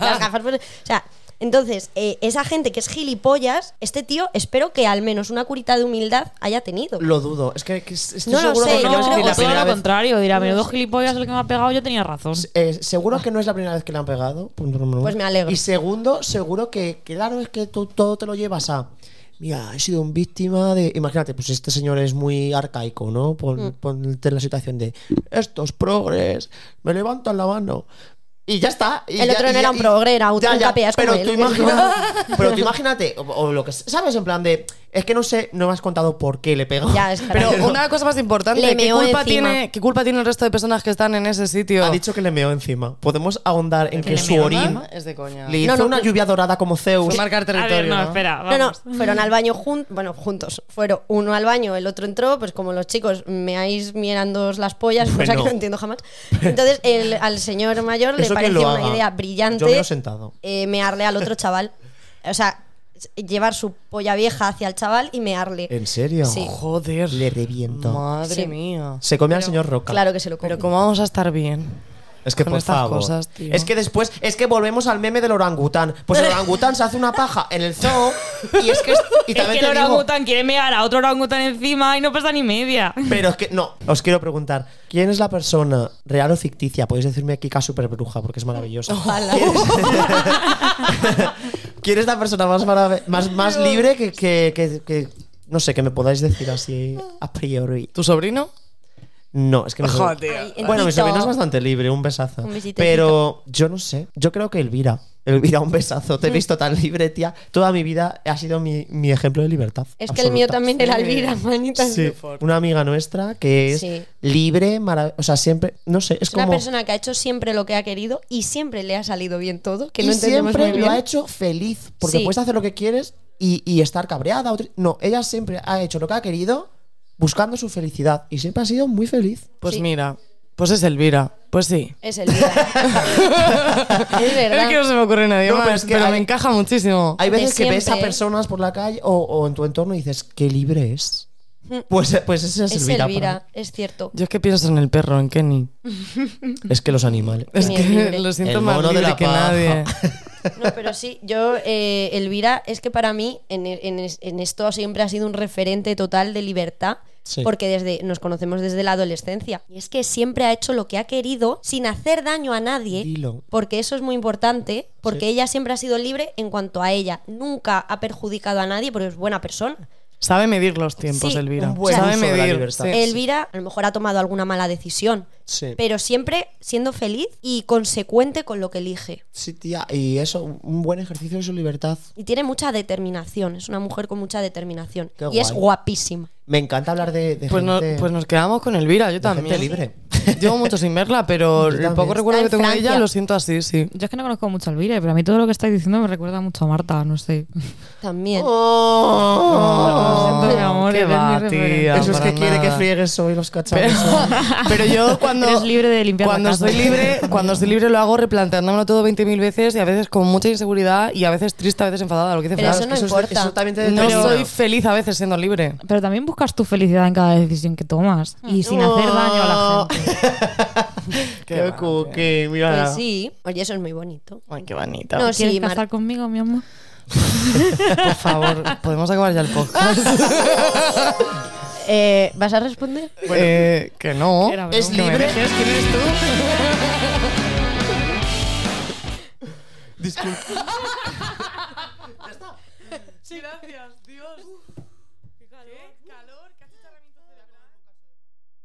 Las gafas, pues- o sea. Entonces, eh, esa gente que es gilipollas, este tío espero que al menos una curita de humildad haya tenido. Lo dudo. Es que, que estoy No lo seguro sé, de que yo no es la todo lo vez. contrario, dirá, menudo gilipollas el que me ha pegado, yo tenía razón. Eh, seguro que no es la primera vez que le han pegado. punto número uno. Pues me alegro. Y segundo, seguro que, claro, es que tú todo te lo llevas a. Mira, he sido un víctima de. Imagínate, pues este señor es muy arcaico, ¿no? Pon, Mm. Ponte en la situación de. Estos progres, me levantan la mano. Y ya está. y El ya- otro no era un progre, era un- Ya, pero tú imagina- pero tú imagínate, o, o lo que. ¿Sabes? En plan de. Es que no sé, no me has contado por qué le pegó. Ya, es Pero caray. una cosa más importante, Le ¿qué meó culpa, encima. tiene, ¿qué culpa tiene el resto de personas que están en ese sitio? Ha dicho que le meó encima. Podemos ahondar en ¿Que que le su meó orín encima? Es de coña. le hizo No, no, una lluvia dorada como Zeus. Fue marcar A territorio, ver, no, ¿no? espera, No, no, vamos. fueron al baño juntos, bueno, juntos. Fueron uno al baño, el otro entró, pues como los chicos meáis mirando las pollas, cosa Bueno. que no entiendo jamás. Entonces el- al señor mayor le Eso que pareció lo una idea Yo me brillante lo he sentado. eh, mearle al otro chaval. O sea, llevar su polla vieja hacia el chaval y mearle. ¿En serio? Sí. Joder. Le reviento. Madre Sí. mía. Se come al señor Roca. Claro que se lo come. Pero ¿cómo vamos a estar bien? Es que con por estas favor. cosas, tío. Es que después, es que volvemos al meme del orangután. Pues el orangután se hace una paja en el zoo y es que es- y Es también que el te digo, orangután quiere mear a otro orangután encima y no pasa ni media. pero es que no, os quiero preguntar, ¿quién es la persona real o ficticia? Podéis decirme Kika super bruja porque es maravillosa. ¿Quién es, ¿Quién es la persona más marav- más, más libre que, que- que- que- no sé, que me podáis decir así a priori? ¿Tu sobrino? No, es que mi sobrino- Joder. Ay, Bueno, mi Tito. sobrino es bastante libre, un besazo. Un besito, Pero yo no sé, yo creo que Elvira. Elvira, un besazo. Te he visto tan libre, tía. Toda mi vida ha sido mi, mi ejemplo de libertad. Es que el mío absoluta. también era Elvira, manita. Sí, una amiga nuestra que es Sí. libre, marav- o sea, siempre, no sé, es, Es una como persona que ha hecho siempre lo que ha querido y siempre le ha salido bien todo, que y no entendemos siempre muy lo ha hecho feliz, porque Sí. puedes hacer lo que quieres y, y estar cabreada. o tri- No, ella siempre ha hecho lo que ha querido buscando su felicidad y siempre ha sido muy feliz. Pues Sí. mira, pues es Elvira. Pues sí. Es Elvira. es verdad. Es que no se me ocurre nadie No, más, pero pero, es que me hay- encaja muchísimo. Hay De veces que ves a siempre. personas por la calle o, o en tu entorno y dices, qué libre es. Pues, pues ese es, Mm. es Elvira. Es cierto. Yo es que pienso en el perro, en Kenny. mí. Es que los animales. Es que libre. lo siento El más mono de libre la que paja. nadie. No, pero sí, yo, eh, Elvira, es que para mí en, en es- en esto siempre ha sido un referente total de libertad. Sí. Porque desde, nos conocemos desde la adolescencia. Y es que siempre ha hecho lo que ha querido sin hacer daño a nadie. Dilo. Porque eso es muy importante. Porque Sí. ella siempre ha sido libre en cuanto a ella. Nunca ha perjudicado a nadie porque es buena persona. Sabe medir los tiempos, Sí, Elvira. un buen Sabe uso de la medir. sí. Elvira a lo mejor ha tomado alguna mala decisión, Sí. pero siempre siendo feliz y consecuente con lo que elige. Sí, tía, y eso, un buen ejercicio de su libertad. Y tiene mucha determinación, es una mujer con mucha determinación. Qué y es guapísima. Me encanta hablar de, de Pues, no- gente... pues nos quedamos con Elvira, yo de también. gente libre. Llevo mucho sin verla, pero el poco recuerdo que tengo en de ella lo siento así, sí. Yo es que no conozco mucho a Elvira, pero a mí todo lo que estáis diciendo me recuerda mucho a Marta, no sé. También. Oh. Lo siento, mi amor, qué va, tía, Eso es que quiere que nada. friegues hoy los cacharros. Pero, pero yo cuando Eres libre de limpiar la cuando estoy libre, cuando estoy libre lo hago replanteándomelo todo 20.000 veces y a veces con mucha inseguridad y a veces triste, a veces enfadada, lo que dice Pero Fran. eso no es- importa. eso también te No soy feliz a veces siendo libre. Pero también buscas tu felicidad en cada decisión que tomas y sin hacer daño a la gente. Qué cookie, mira. Pues sí. Oye, eso es muy bonito. Ay, qué bonito. No, ¿Quieres sí, Mar- casar conmigo, mi amor? Por favor, podemos acabar ya el podcast. Eh, ¿Vas a responder? Eh, que no. Que ¿Es libre? ¿Quién eres tú? Disculpa. Sí, gracias.